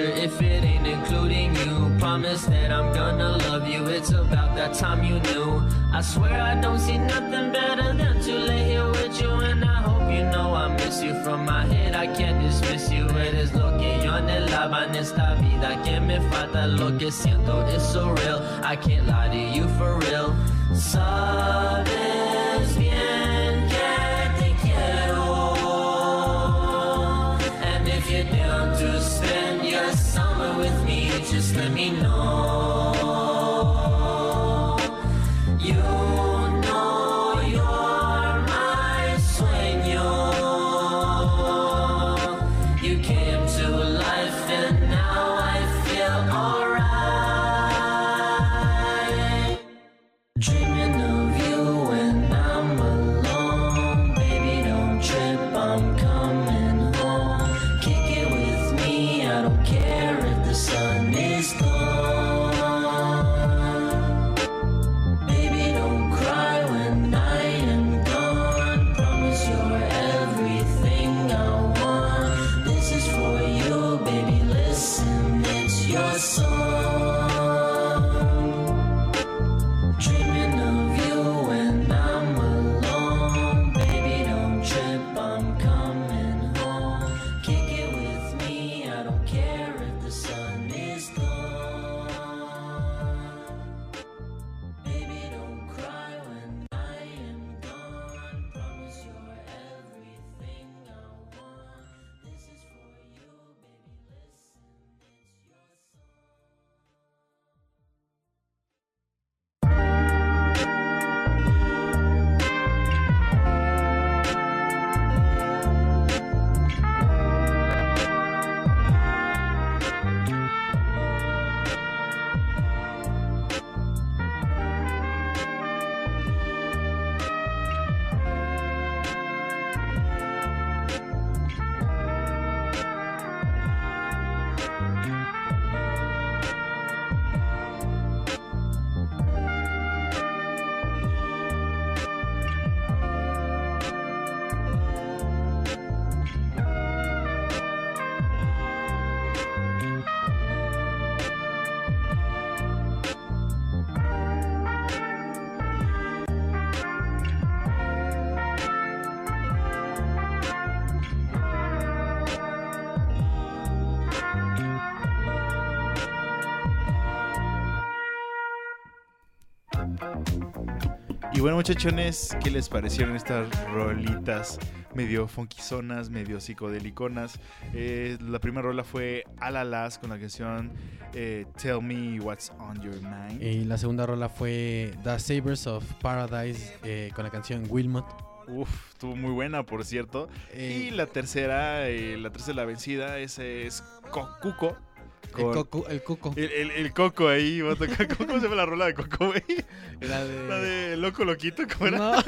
S5: Future if it ain't including you. Promise that I'm gonna love you. It's about that time you knew. I swear I don't see nothing better than to lay here with you. And I hope you know I miss you from my head. I can't dismiss you. Eres lo que yo anhelaba en esta vida. Que me falta lo que siento. It's so real. I can't lie to you for real. Sabes let me know.
S1: Y bueno, muchachones, ¿qué les parecieron estas rolitas medio funkizonas, medio psicodeliconas? Eh, la primera rola fue Alalas con la canción eh, Tell Me What's on Your Mind.
S3: Y la segunda rola fue The Sabers of Paradise eh, con la canción Wilmot.
S1: Uf, estuvo muy buena, por cierto.
S3: Eh,
S1: Y la tercera, eh, la tercera la vencida, ese es Co- Cuco.
S3: el,
S1: con-
S3: coco, el coco.
S1: El, el- el Coco ahí, va a tocar. ¿Cómo se llama la rola de Coco, güey?
S3: La de...
S1: La de Loco Loquito, ¿cómo era?
S3: No,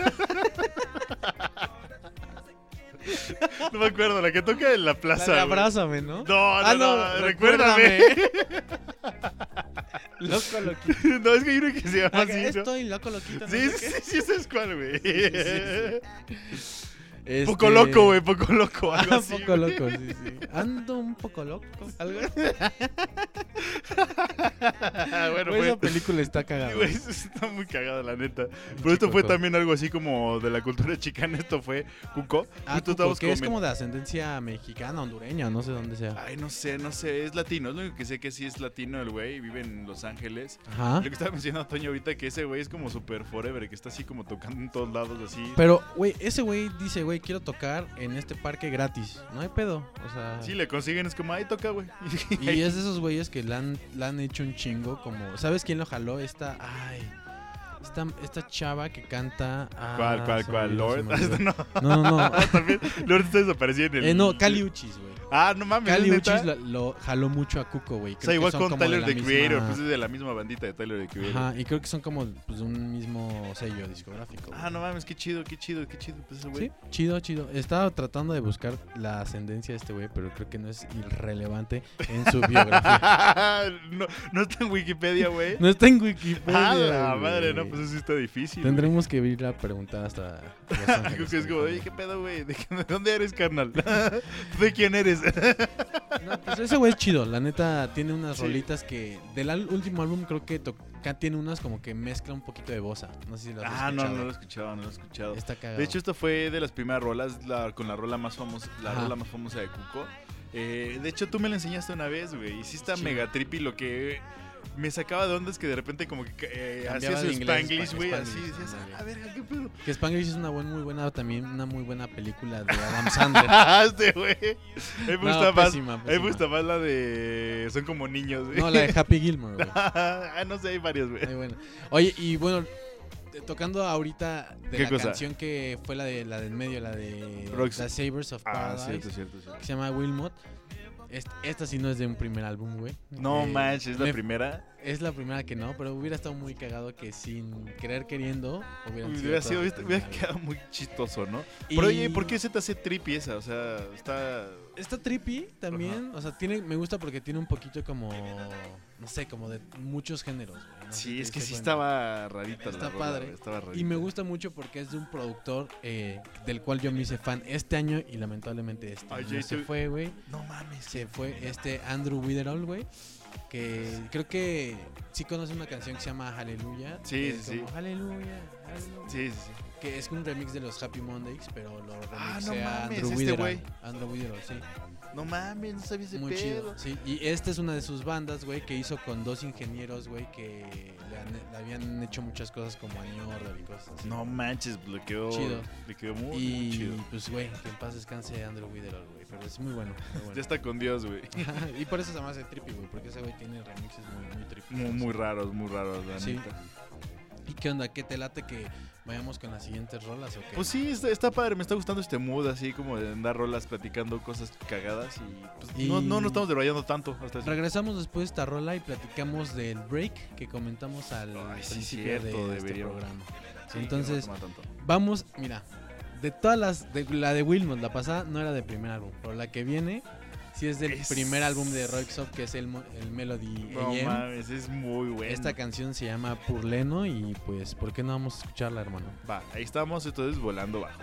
S1: No me acuerdo, la que toca en la
S3: la
S1: plaza. güey.
S3: abrázame, ¿no?
S1: No, no,
S3: Ah,
S1: no,
S3: no,
S1: recuérdame.
S3: Loco loquito.
S1: no, es que hay uno que se llama
S3: Ah,
S1: así.
S3: Estoy loco loquito.
S1: Sí, sí, sí, sí, ese es cuál, güey.
S3: Este-
S1: Poco loco, güey, poco loco, algo
S3: Ah,
S1: así.
S3: poco loco, sí, sí. Ando un poco loco. Algo.
S1: bueno,
S3: Güey, esa
S1: pues.
S3: película está cagada.
S1: Eso está muy cagada, la neta. Pero esto fue también algo así como de la cultura chicana. Esto fue Cuco.
S3: Ah, Cuco, que es como de ascendencia mexicana, hondureña, no sé dónde sea.
S1: Ay, no sé, no sé, es latino. Es lo único que sé que sí es latino el güey. Vive en Los Ángeles.
S3: Ajá.
S1: Lo que estaba mencionando Toño ahorita, que ese güey es como super forever, que está así como tocando en todos lados, así.
S3: Pero, güey, ese güey dice, güey, quiero tocar en este parque gratis. No hay pedo. O sea.
S1: Sí, le consiguen, es como, ahí toca, güey.
S3: Y es de esos güeyes que le han, le han hecho un chingo, como... ¿Sabes quién lo jaló? Esta... Ay... Esta, esta chava que canta... ah,
S1: ¿Cuál, cuál, cuál? ¿Lord? no,
S3: No, no, no.
S1: también. Lord está desapareciendo en el.
S3: Eh, no, Cali Uchis, güey.
S1: Ah, no mames, ¿es
S3: Cali? Uchis lo, lo jaló mucho a Cuco, güey.
S1: O sea, igual con Tyler the
S3: misma-
S1: Creator, pues es de la misma bandita de Tyler the Creator.
S3: Ajá, y creo que son como pues, de un mismo sello discográfico.
S1: Ah, no mames, qué chido, qué chido, qué chido. Pues.
S3: Sí, chido, chido. Estaba tratando de buscar la ascendencia de este güey, pero creo que no es irrelevante en su biografía.
S1: no, no está en Wikipedia, güey.
S3: No está en Wikipedia.
S1: Ah, la madre, no, pues eso sí está difícil.
S3: Tendremos que ir a preguntar hasta. Ángeles,
S1: que es como, oye. ¿qué pedo, güey? ¿De, dónde eres, carnal? ¿De quién eres?
S3: No, pues ese güey es chido. La neta tiene unas
S1: Sí.
S3: rolitas que del último álbum creo que toca, tiene unas como que mezcla un poquito de bosa. No sé si las has
S1: ah, no,
S3: escuchado.
S1: no lo he escuchado, no lo he escuchado.
S3: Está cagado.
S1: De hecho, esto fue de las primeras rolas, la- con la rola más famosa, la
S3: Ajá.
S1: rola más famosa de Cuco. Eh, de hecho, tú me la enseñaste una vez, güey. Y sí está
S3: Sí.
S1: mega trippy lo que me sacaba de onda es que de repente como que eh, hacía su spanglish,
S3: spa-
S1: güey. Así decías, a ver, ¿qué pedo?
S3: que Spanglish es una buena, muy buena, también una muy buena película de Adam Sandler.
S1: este, güey. Me
S3: No,
S1: gusta más.
S3: pésima,
S1: me gusta más la de. Son como niños, güey.
S3: No, la de Happy Gilmore, güey.
S1: ah, no sé, hay varios, güey.
S3: Muy buena. Oye, y bueno, tocando ahorita de
S1: ¿Qué
S3: la
S1: cosa?
S3: canción que fue la de la del medio, la de
S1: Rox-
S3: The Sabers of
S1: Ah,
S3: Paradise,
S1: cierto, cierto, cierto.
S3: que se llama Wilmot. Est- Esta sí no es de un primer álbum, güey.
S1: No
S3: Eh,
S1: manches, es la
S3: me-
S1: primera.
S3: Es la primera que no, pero hubiera estado muy cagado que sin querer queriendo hubieran
S1: Hubiera, sido, hubiera quedado muy chistoso, ¿no?
S3: Y
S1: Pero oye, ¿por qué se te hace trippy esa? O sea, está.
S3: Está trippy también, o sea, tiene, me gusta porque tiene un poquito como, no sé, como de muchos géneros, güey. no
S1: Sí, es que sí
S3: cuenta.
S1: estaba rarita
S3: Está
S1: la
S3: padre.
S1: güey, Estaba rarita.
S3: Y me gusta mucho porque es de un productor eh, del cual yo me hice fan este año y lamentablemente este
S1: Ay,
S3: año se fue, güey.
S1: No mames.
S3: Se fue este Andrew Witherall, güey. Que creo que sí conoce una canción que se llama Hallelujah.
S1: Sí, sí, sí.
S3: Hallelujah.
S1: Sí, sí, sí.
S3: Que es un remix de los Happy Mondays, pero lo
S1: Ah, no mames,
S3: Andrew
S1: este güey.
S3: Andrew Witherall, sí.
S1: No mames, no sabía ese
S3: Muy
S1: pedo.
S3: chido, sí. Y esta es una de sus bandas, güey, que hizo con dos ingenieros, güey, que le, han- le habían hecho muchas cosas como a New Order y cosas así.
S1: No manches, le quedó.
S3: Chido.
S1: Le quedó muy, muy
S3: Y
S1: chido.
S3: pues, güey, que en paz descanse Andrew Witherall, güey. Pero es muy bueno, muy bueno.
S1: Ya está con Dios, güey.
S3: y por eso se me hace trippy, güey, porque ese güey tiene remixes muy, muy trippy.
S1: Muy, muy raros, muy raros, la
S3: Sí.
S1: neta.
S3: ¿Y qué onda? ¿Qué te late que vayamos con las siguientes rolas o qué?
S1: Pues sí, está, está padre, me está gustando este mood así como de andar rolas platicando cosas cagadas y pues
S3: Y-
S1: no, no nos estamos debrayando tanto hasta.
S3: Regresamos después de esta rola y platicamos del break que comentamos al
S1: Ay, sí,
S3: principio
S1: cierto,
S3: de este programa.
S1: Sí,
S3: Entonces,
S1: no.
S3: Vamos, mira, de todas las, de, la de Wilmot, la pasada no era del primer álbum, pero la que viene sí es del
S1: Es-
S3: primer álbum de Rocksoft, que es el, el Melody
S1: No
S3: AM.
S1: mames, es muy bueno.
S3: Esta canción se llama Purleno y pues, ¿por qué no vamos a escucharla, hermano?
S1: Va, ahí estamos entonces volando bajo.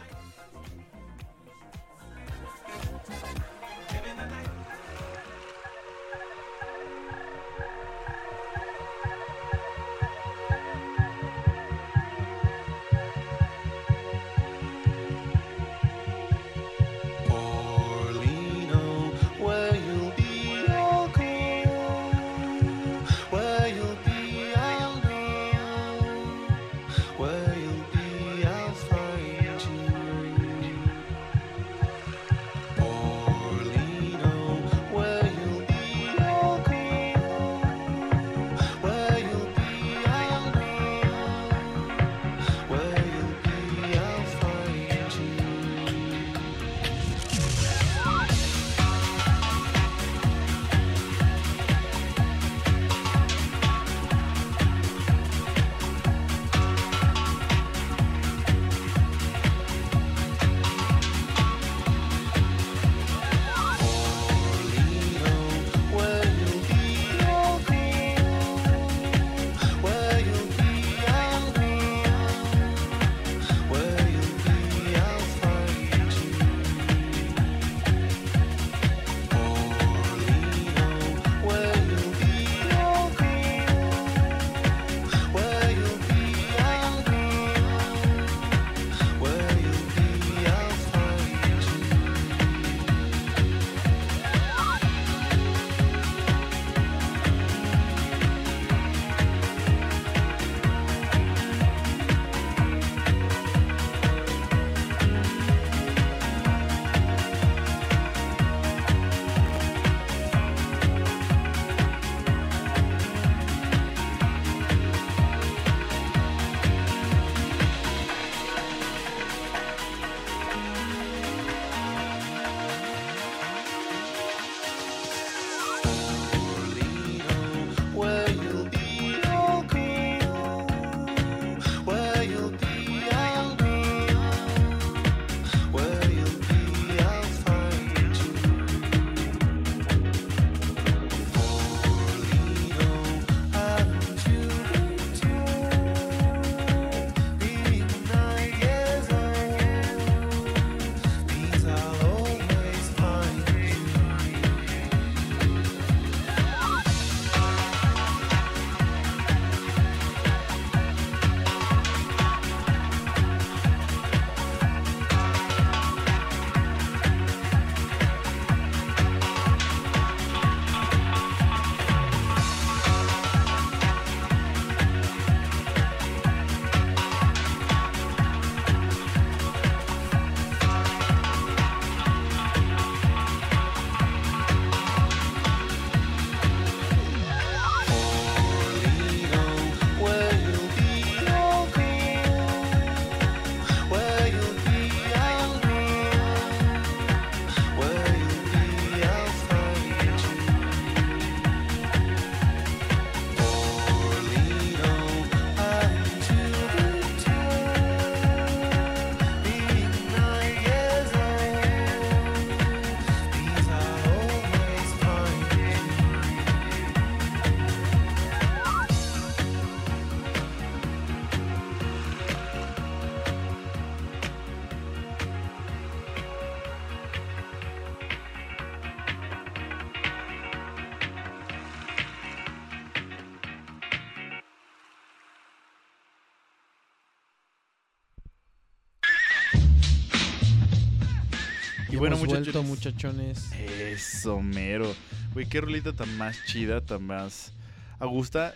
S3: Vuelto,
S1: muchachones.
S3: muchachones.
S1: Eso, mero. Güey, qué rolita tan más chida, tan más a gusta.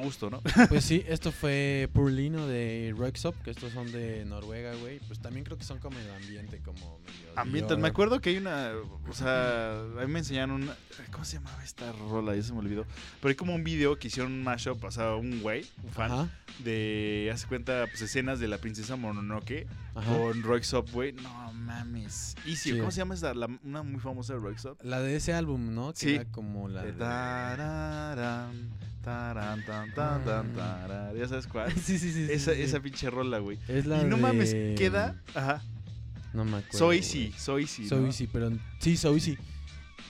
S1: A gusto, ¿no?
S3: Pues sí, esto fue Purlino de Roxop, que estos son de Noruega, güey. Pues también creo que son como el ambiente, como medio.
S1: Ambiental.
S3: Dior.
S1: Me acuerdo que hay una. O sea, a mí me enseñaron una. ¿Cómo se llamaba esta rola? Ya se me olvidó. Pero hay como un video que hicieron un mashup, o sea, un güey, un fan,
S3: Ajá,
S1: de. Hace cuenta, pues escenas de la princesa Mononoke
S3: ajá.
S1: con Royksop, güey. No mames. Easy. ¿cómo se llama esa? La- una muy famosa de Royksop.
S3: La de ese álbum, ¿no? Que
S1: Sí.
S3: era como la.
S1: De tan, tan, tan, tarán. ¿Ya sabes cuál?
S3: sí, sí, sí. sí,
S1: esa,
S3: sí.
S1: esa pinche rola, güey.
S3: Es la
S1: Y no mames, queda. Ajá.
S3: No me acuerdo.
S1: Soy sí, soy sí.
S3: So
S1: ¿no?
S3: Easy, pero. Sí, So Easy.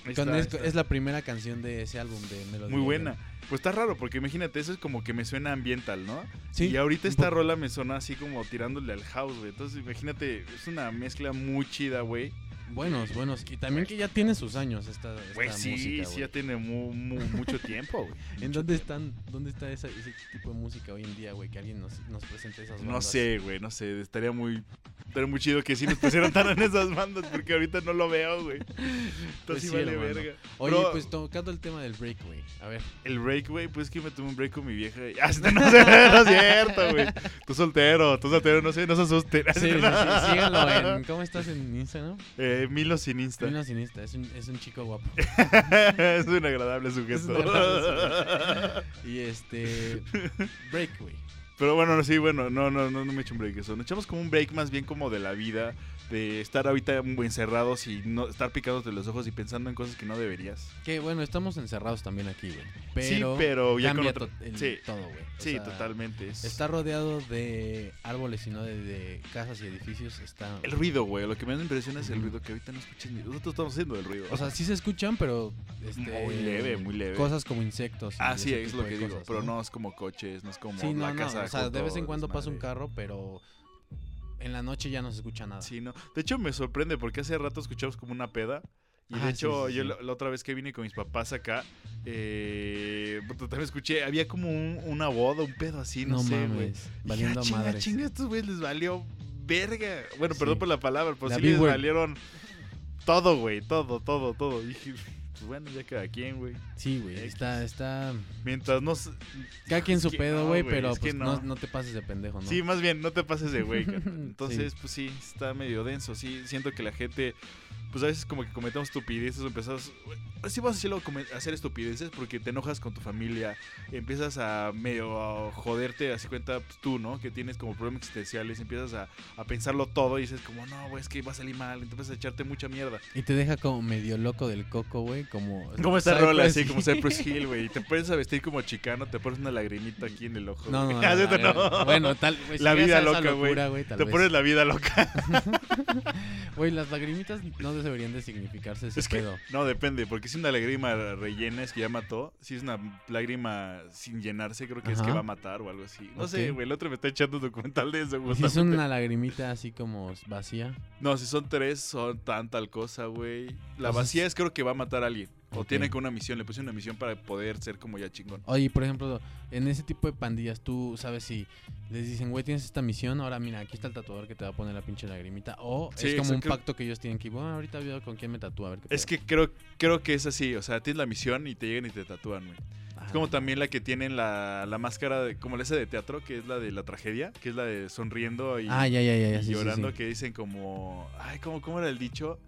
S1: Ahí
S3: Cuando
S1: está,
S3: es, es la primera canción de ese álbum de Melody.
S1: Muy buena. Pues está raro, porque imagínate, eso es como que me suena ambiental, ¿no?
S3: Sí.
S1: y ahorita esta rola me suena así como tirándole al house, güey. Entonces, imagínate, es una mezcla muy chida, güey.
S3: Buenos, buenos. Y también que ya tiene sus años esta, esta
S1: Güey, sí,
S3: música,
S1: sí,
S3: güey.
S1: ya tiene mu- mu- mucho tiempo, güey.
S3: ¿En dónde están, dónde está esa- ese tipo de música hoy en día, güey? Que alguien nos, nos presente esas
S1: No
S3: bandas.
S1: sé, güey, no sé. Estaría muy, estaría muy chido que sí nos pusieran tan en esas bandas, porque ahorita no lo veo, güey. Entonces
S3: Pues
S1: sí vale
S3: hermano.
S1: verga.
S3: Oye,
S1: Pero
S3: pues tocando el tema del break, güey. A ver.
S1: el break, güey, pues que me tomé un break con mi vieja. Ah, no, sé, no es cierto, güey. Tú soltero, tú soltero, no sé, no se asusten.
S3: Sí, sí, sí, síganlo en... ¿Cómo estás en Instagram?
S1: Eh, Milo sin Insta.
S3: Milo Sinista, es un, es un chico guapo.
S1: es un agradable sujeto.
S3: un agradable Y este... Break, güey.
S1: Pero bueno, no, sí, bueno, no, no, no, no me echo un break eso. Nos echamos como un break más bien como de la vida, de estar ahorita encerrados y no estar picándote los ojos y pensando en cosas que no deberías.
S3: Que bueno, estamos encerrados también aquí, güey. Pero,
S1: sí, pero ya con
S3: cambia
S1: otro...
S3: el-
S1: sí,
S3: todo, güey.
S1: Sí,
S3: sea,
S1: totalmente. Es...
S3: Está rodeado de árboles y no de, de casas y edificios. Está...
S1: El ruido, güey. Lo que me impresiona es el ruido que ahorita no escuchas ni. Nosotros estamos haciendo el ruido.
S3: O sea, sí se escuchan, pero... Este,
S1: Muy leve, muy leve.
S3: Cosas como insectos.
S1: ah, sí, es lo
S3: de
S1: que digo.
S3: cosas,
S1: Pero no es como coches, no es como
S3: Sí, no,
S1: la
S3: no.
S1: casa.
S3: O sea, de
S1: con
S3: vez en cuando pasa un carro, pero en la noche ya no se escucha nada.
S1: Sí, no. De hecho, me sorprende porque hace rato escuchamos como una peda. Y
S3: Ah,
S1: de hecho,
S3: sí,
S1: yo. La, la otra vez que vine con mis papás acá, eh, también escuché, había como un- una boda, un pedo así, no,
S3: No,
S1: sé, güey.
S3: Valiendo
S1: ah, chinga,
S3: madres.
S1: chinga, estos güeyes les valió verga. Bueno,
S3: Sí.
S1: perdón por la palabra, pero
S3: La
S1: sí les valieron todo, güey, todo, todo, todo. Y dije, pues bueno, ya cada quien, güey.
S3: Sí, güey. Está, está.
S1: Mientras no...
S3: Cada quien su pedo, güey, pero pues,
S1: no.
S3: no. No, te pases de pendejo, ¿no?
S1: Sí, más bien, no te pases de güey.
S3: Sí.
S1: Entonces, pues sí, está medio denso. Sí, siento que la gente, pues a veces como que cometemos estupideces o empezamos. Sí, vas a hacer estupideces porque te enojas con tu familia. Empiezas a medio a joderte, así cuenta pues, tú, ¿no? Que tienes como problemas existenciales. Empiezas a, a pensarlo todo y dices, como, no, güey, es que va a salir mal. Entonces a echarte mucha mierda.
S3: Y te deja como medio loco del coco, güey, como...
S1: Como esta rola, así como Cypress Hill, güey. Y te pones a vestir como chicano, te pones una lagrimita aquí en el ojo.
S3: No, no, no,
S1: ¿sí?
S3: no,
S1: No.
S3: Bueno, tal... si
S1: La vida loca, güey. Te
S3: vez.
S1: pones la vida loca.
S3: Güey, las lagrimitas no deberían de significarse ese
S1: Es que,
S3: pedo.
S1: no, depende, porque si una lágrima rellena es que ya mató. Si es una lágrima sin llenarse, creo que es que va a matar o algo así. No sé, güey, el otro me está echando un documental de eso,
S3: si es una lagrimita así como vacía.
S1: No, si son tres, son tan tal cosa, güey. La
S3: O sea,
S1: vacía es creo que va a matar a alguien. O
S3: Ok.
S1: tiene que una misión, le puse una misión para poder ser como ya chingón.
S3: Oye, por ejemplo, en ese tipo de pandillas, tú sabes si les dicen, güey, tienes esta misión, ahora mira, aquí está el tatuador que te va a poner la pinche lagrimita. O
S1: Sí,
S3: es como un pacto que ellos tienen que, bueno, ahorita veo con quién me tatúa, a ver qué
S1: Es
S3: pedo".
S1: que creo, creo que es así, o sea, tienes la misión y te llegan y te tatúan, güey.
S3: Ah,
S1: Es como también la que tienen la, la máscara, de, como la esa de teatro, que es la de la tragedia, que es la de sonriendo y,
S3: Ah, ya, ya, ya,
S1: y
S3: sí,
S1: llorando,
S3: sí.
S1: que dicen como, ay, ¿cómo, cómo era el dicho?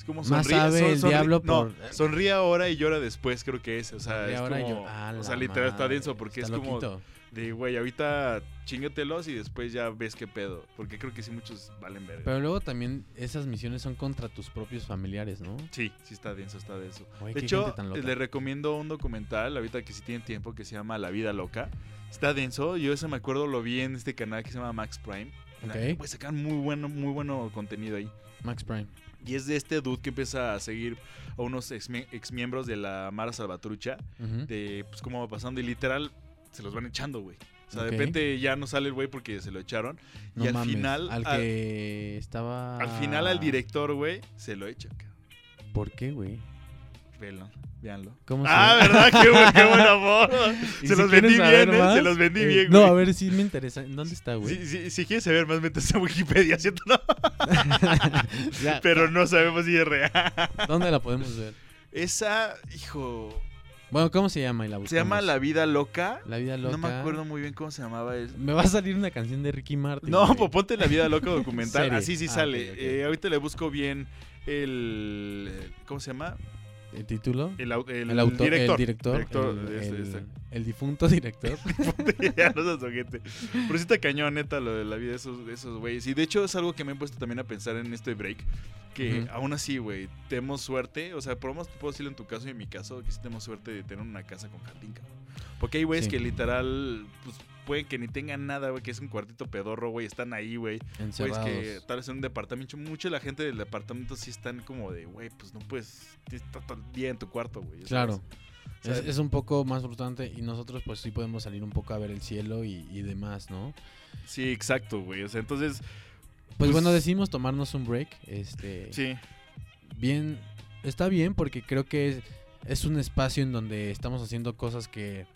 S1: Es como
S3: Más
S1: sonríe,
S3: el diablo
S1: no,
S3: por-
S1: sonríe ahora y llora después, creo que es, o sea, es
S3: ahora
S1: como,
S3: ah,
S1: o sea, literal está denso porque
S3: está
S1: es como
S3: loquito.
S1: de, güey, ahorita chingatelos y después ya ves qué pedo, porque creo que sí muchos valen verga.
S3: Pero luego también esas misiones son contra tus propios familiares, ¿no?
S1: Sí, sí está denso, está denso. De hecho, le recomiendo un documental, ahorita que si tienen tiempo, que se llama La Vida Loca. Está denso, yo ese me acuerdo, lo vi en este canal que se llama Max Prime.
S3: Ok.
S1: Pues sacan muy bueno, muy bueno contenido ahí.
S3: Max Prime.
S1: Y es de este dude que empieza a seguir a unos ex, miembros de la Mara Salvatrucha, de pues cómo va pasando y literal se los van echando, güey. O sea, de repente ya no sale el güey porque se lo echaron.
S3: No
S1: y al
S3: mames,
S1: final,
S3: Al
S1: al-
S3: que estaba...
S1: Al final al director, güey, se lo echa.
S3: ¿Por qué, güey?
S1: Velo. Véanlo.
S3: ¿Cómo se
S1: Ah? ¿verdad? Qué buen, qué buen amor.
S3: Y
S1: Se
S3: si
S1: los vendí bien, ¿eh? Se los vendí
S3: eh,
S1: bien,
S3: No,
S1: güey.
S3: a ver, sí me interesa. ¿En ¿Dónde está, güey?
S1: Si, si- si quieres saber más, métese a Wikipedia, ¿cierto? No, pero no sabemos si es real.
S3: ¿Dónde la podemos ver?
S1: Esa, hijo,
S3: Bueno, ¿cómo se llama? Y la
S1: se llama. La Vida Loca.
S3: La vida loca.
S1: No me acuerdo muy bien cómo se llamaba. es-
S3: Me va a salir una canción de Ricky Martin.
S1: No,
S3: güey.
S1: pues ponte La Vida Loca documental. Así sí
S3: Ah,
S1: sale. Eh, ahorita le busco bien el... ¿Cómo se llama?
S3: ¿El título?
S1: El, el
S3: El, autor,
S1: director.
S3: el director,
S1: Director este-
S3: el-
S1: este.
S3: el difunto director.
S1: ya no seas ojete. Pero sí está cañón, neta, lo de la vida de esos, de esos güeyes. Y de hecho es algo que me he puesto también a pensar en este break. Que aún así, güey, tenemos suerte. O sea, por lo menos puedo decirlo en tu caso y en mi caso, que sí tenemos suerte de tener una casa con jardín, cabrón. Porque hay güeyes
S3: Sí.
S1: que literal, pues que ni tengan nada, güey, que es un cuartito pedorro, güey, están ahí, güey. Güeyes
S3: Encerrados.
S1: que tal vez en un departamento, mucho de la gente del departamento sí están como de, güey, pues no puedes, estar todo el día en tu cuarto, güey.
S3: Claro.
S1: O sea,
S3: Es, es un poco más frustrante y nosotros pues sí podemos salir un poco a ver el cielo y, y demás, ¿no?
S1: Sí, exacto, güey. O sea, entonces,
S3: Pues,
S1: Pues-
S3: bueno, decidimos tomarnos un break. Este,
S1: sí.
S3: bien, está bien porque creo que es, es un espacio en donde estamos haciendo cosas que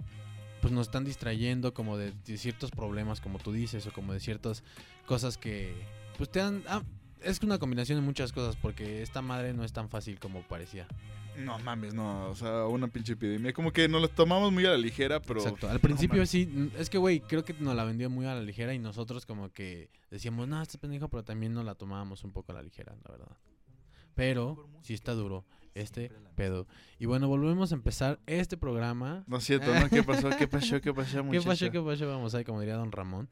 S3: pues nos están distrayendo como de, de ciertos problemas como tú dices o como de ciertas cosas que pues te han ah, es una combinación de muchas cosas porque esta madre no es tan fácil como parecía.
S1: No mames, no, o sea, una pinche epidemia. Como que nos lo tomamos muy a la ligera, pero.
S3: Exacto. Al principio sí, es que güey, creo que nos la vendió muy a la ligera y nosotros como que decíamos, "No, este pendejo", pero también nos la tomábamos un poco a la ligera, la verdad. Pero sí está duro este pedo. Y bueno, volvemos a empezar este programa.
S1: No es cierto, ¿no? ¿Qué pasó? ¿Qué pasó? ¿Qué pasó,
S3: ¿Qué pasó? ¿Qué pasó? Vamos ahí, como diría Don Ramón.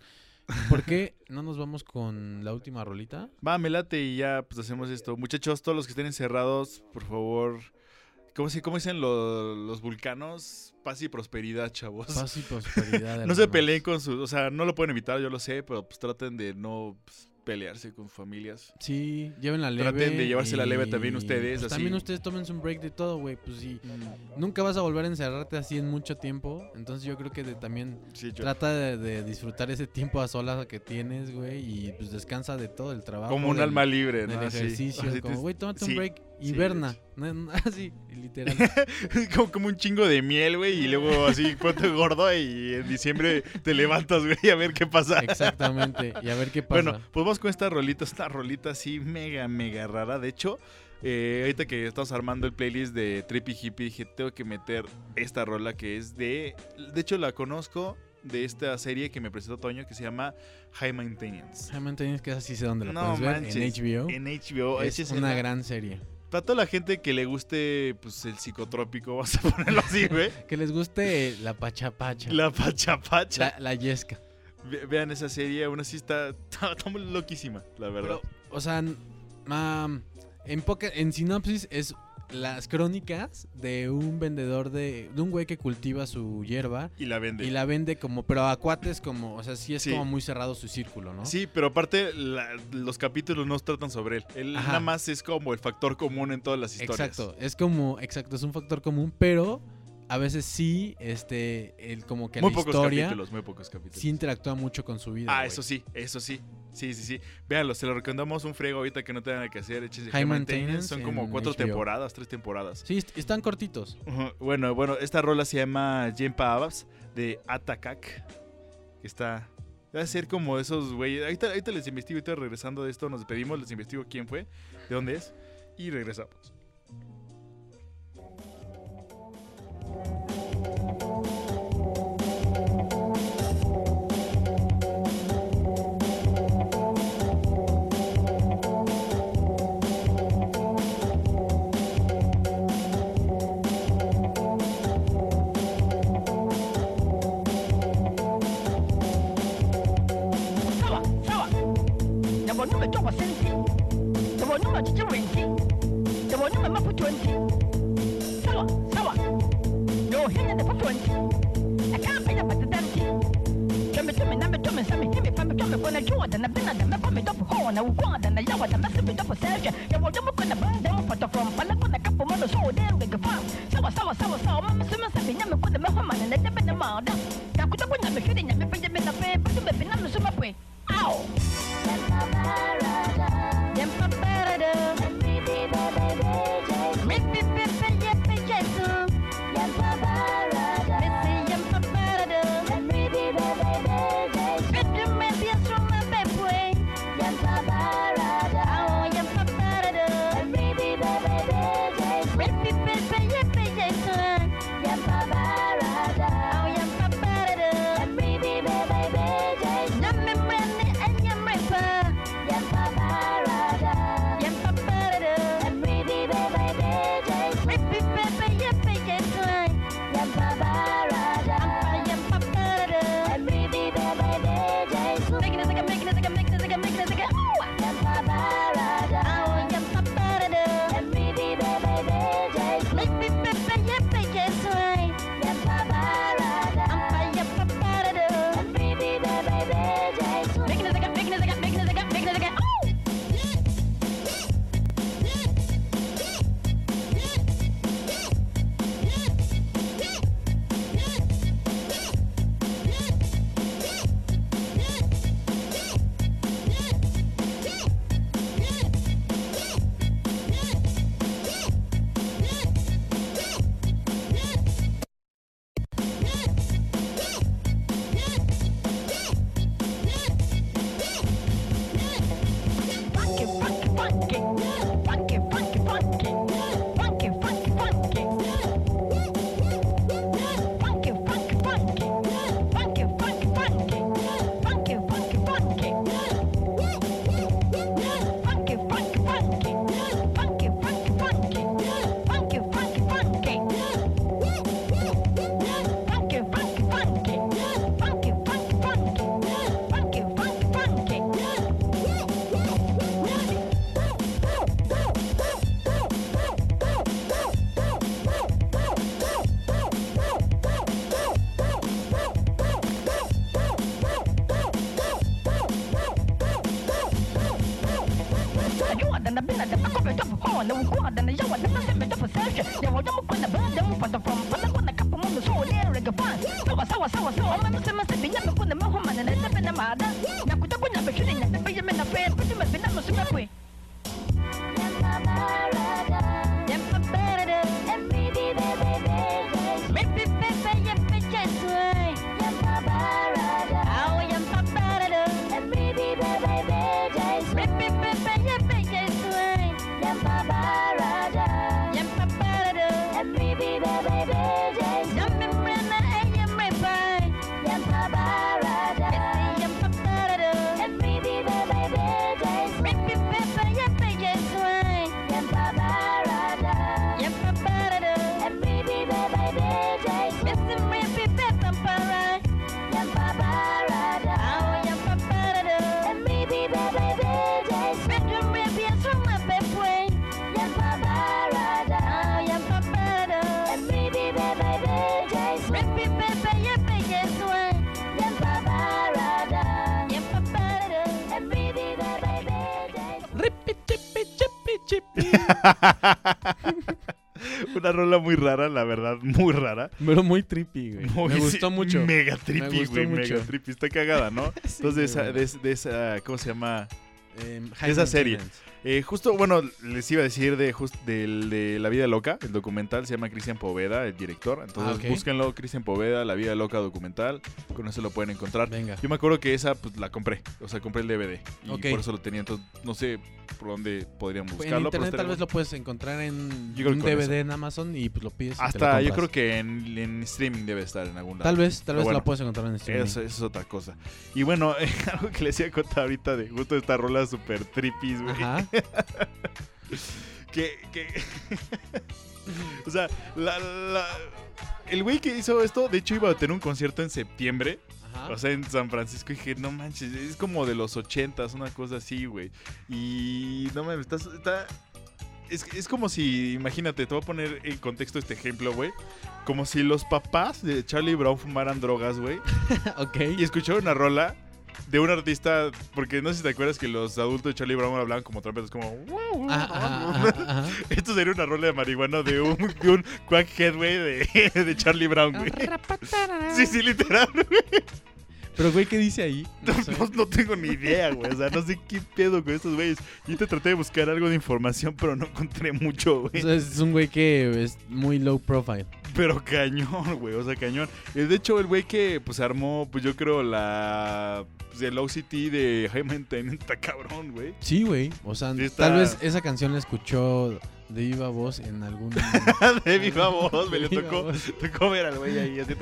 S3: ¿Por qué no nos vamos con la última rolita?
S1: Va, me late y ya, pues hacemos esto. Muchachos, todos los que estén encerrados, por favor. ¿Cómo, se, cómo dicen lo- los vulcanos? Paz y prosperidad, chavos.
S3: Paz y prosperidad.
S1: no se peleen con sus. O sea, no lo pueden evitar, yo lo sé, pero pues traten de no pues, pelearse con familias.
S3: Sí, lleven la leve.
S1: Traten de llevársela
S3: y,
S1: leve también ustedes,
S3: pues,
S1: así.
S3: También ustedes tómense un break de todo, güey. Pues sí. Nunca vas a volver a encerrarte así en mucho tiempo. Entonces yo creo que de- también
S1: Sí, yo-
S3: trata de, de disfrutar ese tiempo a solas que tienes, güey. Y pues descansa de todo el trabajo.
S1: como un
S3: del-
S1: alma libre,
S3: del
S1: ¿no? Así.
S3: ejercicio.
S1: Así
S3: como, güey, tómate
S1: sí,
S3: un break. Hiberna. Así, literal.
S1: como, como un chingo de miel, güey, y luego así ponte gordo y en diciembre te levantas, güey, a ver qué pasa.
S3: Exactamente. Y a ver qué pasa.
S1: Bueno, pues vamos con esta rolita, esta rolita así mega, mega rara. De hecho, eh, ahorita que estamos armando el playlist de Trippy Hippie, dije, tengo que meter esta rola que es de... De hecho, la conozco de esta serie que me presentó Toño que se llama High Maintenance.
S3: Realmente tienes que así sé dónde lo
S1: No
S3: puedes ver.
S1: manches,
S3: En HBO.
S1: En HBO.
S3: es una gran serie.
S1: Para toda la gente que le guste pues el psicotrópico, vamos a ponerlo así, güey.
S3: Que les guste la pachapacha.
S1: La pachapacha.
S3: La, la yesca.
S1: Ve- Vean esa serie, aún así está, está, está muy loquísima, la verdad.
S3: Pero, o sea, am, en, poca, en sinopsis es las crónicas de un vendedor de, de un güey que cultiva su hierba
S1: y la vende.
S3: y la vende como, pero a cuates como, o sea, sí es
S1: Sí.
S3: como muy cerrado su círculo, ¿no?
S1: Sí, pero aparte la- los capítulos no tratan sobre él. Él
S3: Ajá.
S1: nada más es como el factor común en todas las historias.
S3: Exacto, es como, exacto, es un factor común, pero a veces sí, este, el, como que
S1: Muy
S3: la
S1: pocos
S3: historia
S1: capítulos, muy pocos capítulos.
S3: sí interactúa mucho con su vida.
S1: ah,
S3: güey.
S1: eso sí, eso sí. Sí, sí, sí. Véanlo, se lo recomendamos un frego ahorita que no tengan que hacer.
S3: High
S1: High
S3: Maintenance
S1: Son como cuatro
S3: HBO.
S1: temporadas, tres temporadas.
S3: Sí, est- están cortitos.
S1: Bueno, bueno, esta rola se llama Jempa Abas de Atakak. Que está. Va a ser como esos güeyes. Ahorita, ahorita les investigo, ahorita regresando de esto, nos despedimos, les investigo quién fue, de dónde es, y regresamos.
S6: than a bin and a map me double horn, a one and a yawa, the massive double surgeon. You will double put a band down for the from
S1: Una rola muy rara, la verdad, muy rara.
S3: Pero muy trippy, güey.
S1: Muy-
S3: Me
S1: sí,
S3: gustó mucho.
S1: Mega
S3: Me
S1: trippy,
S3: gustó
S1: güey. Mega
S3: mucho.
S1: trippy. Está cagada, ¿no?
S3: Sí,
S1: Entonces, de esa, de, de esa, ¿cómo se llama?
S3: Em,
S1: esa
S3: High
S1: serie. Eh, justo, bueno, les iba a decir de, just, del- de La Vida Loca, el documental, se llama Cristian Poveda, el director. Entonces,
S3: Ah,
S1: búsquenlo, Cristian Poveda, La Vida Loca documental. Con eso lo pueden encontrar.
S3: Venga.
S1: Yo me acuerdo que esa, pues, la compré. O sea, compré el DVD. Y por eso lo tenía. Entonces, no sé por dónde podríamos
S3: En
S1: buscarlo. pero
S3: internet tal vez lo puedes encontrar en
S1: Yo
S3: un DVD en Amazon y pues lo pides. lo
S1: Hasta yo creo que en, en streaming debe estar en algún lado.
S3: Tal vez, tal
S1: Pero
S3: vez
S1: bueno,
S3: lo puedes encontrar en streaming.
S1: Eso, eso es otra cosa. Y bueno, algo que les iba a contar ahorita de justo esta rola super trippy, güey.
S3: Ajá.
S1: Que, que... o sea, la, la- el güey que hizo esto, de hecho iba a tener un concierto en septiembre.
S3: Ajá.
S1: O sea, en San Francisco y dije, no manches, es como de los ochentas, una cosa así, güey. Y no mames, estás, está... Es, es como si, imagínate, te voy a poner en contexto este ejemplo, güey. Como si los papás de Charlie Brown fumaran drogas, güey.
S3: ok.
S1: Y escucharon una rola de un artista, porque no sé si te acuerdas que los adultos de Charlie Brown hablaban como trompetas, como...
S3: Ajá, ajá, ajá, ajá.
S1: Esto sería una rola de marihuana de un, de un güey, de, de Charlie Brown, güey. Sí, sí, literal, güey.
S3: Pero, güey, ¿qué dice ahí? No sé.
S1: No, no tengo ni idea, güey. O sea, no sé qué pedo con estos güeyes. Yo te traté de buscar algo de información, pero no encontré mucho,
S3: O
S1: güey.
S3: sea, es un güey que es muy low profile.
S1: Pero cañón, güey. O sea, cañón. Y de hecho, el güey que pues armó, pues yo creo, la. Pues el OCT de High Maintenance está cabrón, güey.
S3: Sí, güey. O sea,
S1: Sí está-
S3: tal vez esa canción la escuchó de viva voz en algún.
S1: de viva voz, me le
S3: De
S1: tocó, tocó ver al güey ahí. Así,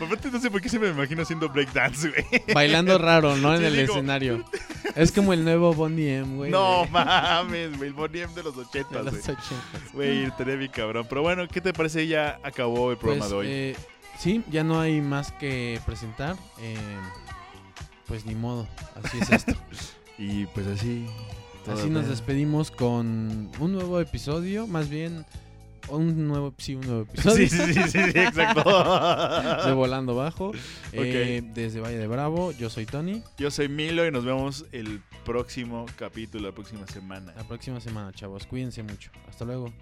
S1: Aparte, no sé por qué siempre me imagino haciendo breakdance, güey.
S3: Bailando raro, ¿no? En el escenario. Es como el nuevo Bonnie M, güey.
S1: No
S3: de-
S1: mames, güey. El Bonnie M de los
S3: de
S1: ochentas,
S3: los
S1: güey.
S3: 80.
S1: Güey, estaría bien cabrón. Pero bueno, ¿qué te parece? Ya acabó el programa
S3: Pues,
S1: de hoy.
S3: eh, sí, ya no hay más que presentar. eh, pues ni modo, así es esto.
S1: Y pues así.
S3: Así nos despedimos con un nuevo episodio, más bien un nuevo, sí, un nuevo episodio.
S1: Sí, sí, sí, sí, sí, exacto.
S3: De Volando Bajo, eh, desde Valle de Bravo, yo soy Tony.
S1: Yo soy Milo y nos vemos el próximo capítulo, la próxima semana.
S3: La próxima semana, chavos, cuídense mucho. Hasta luego.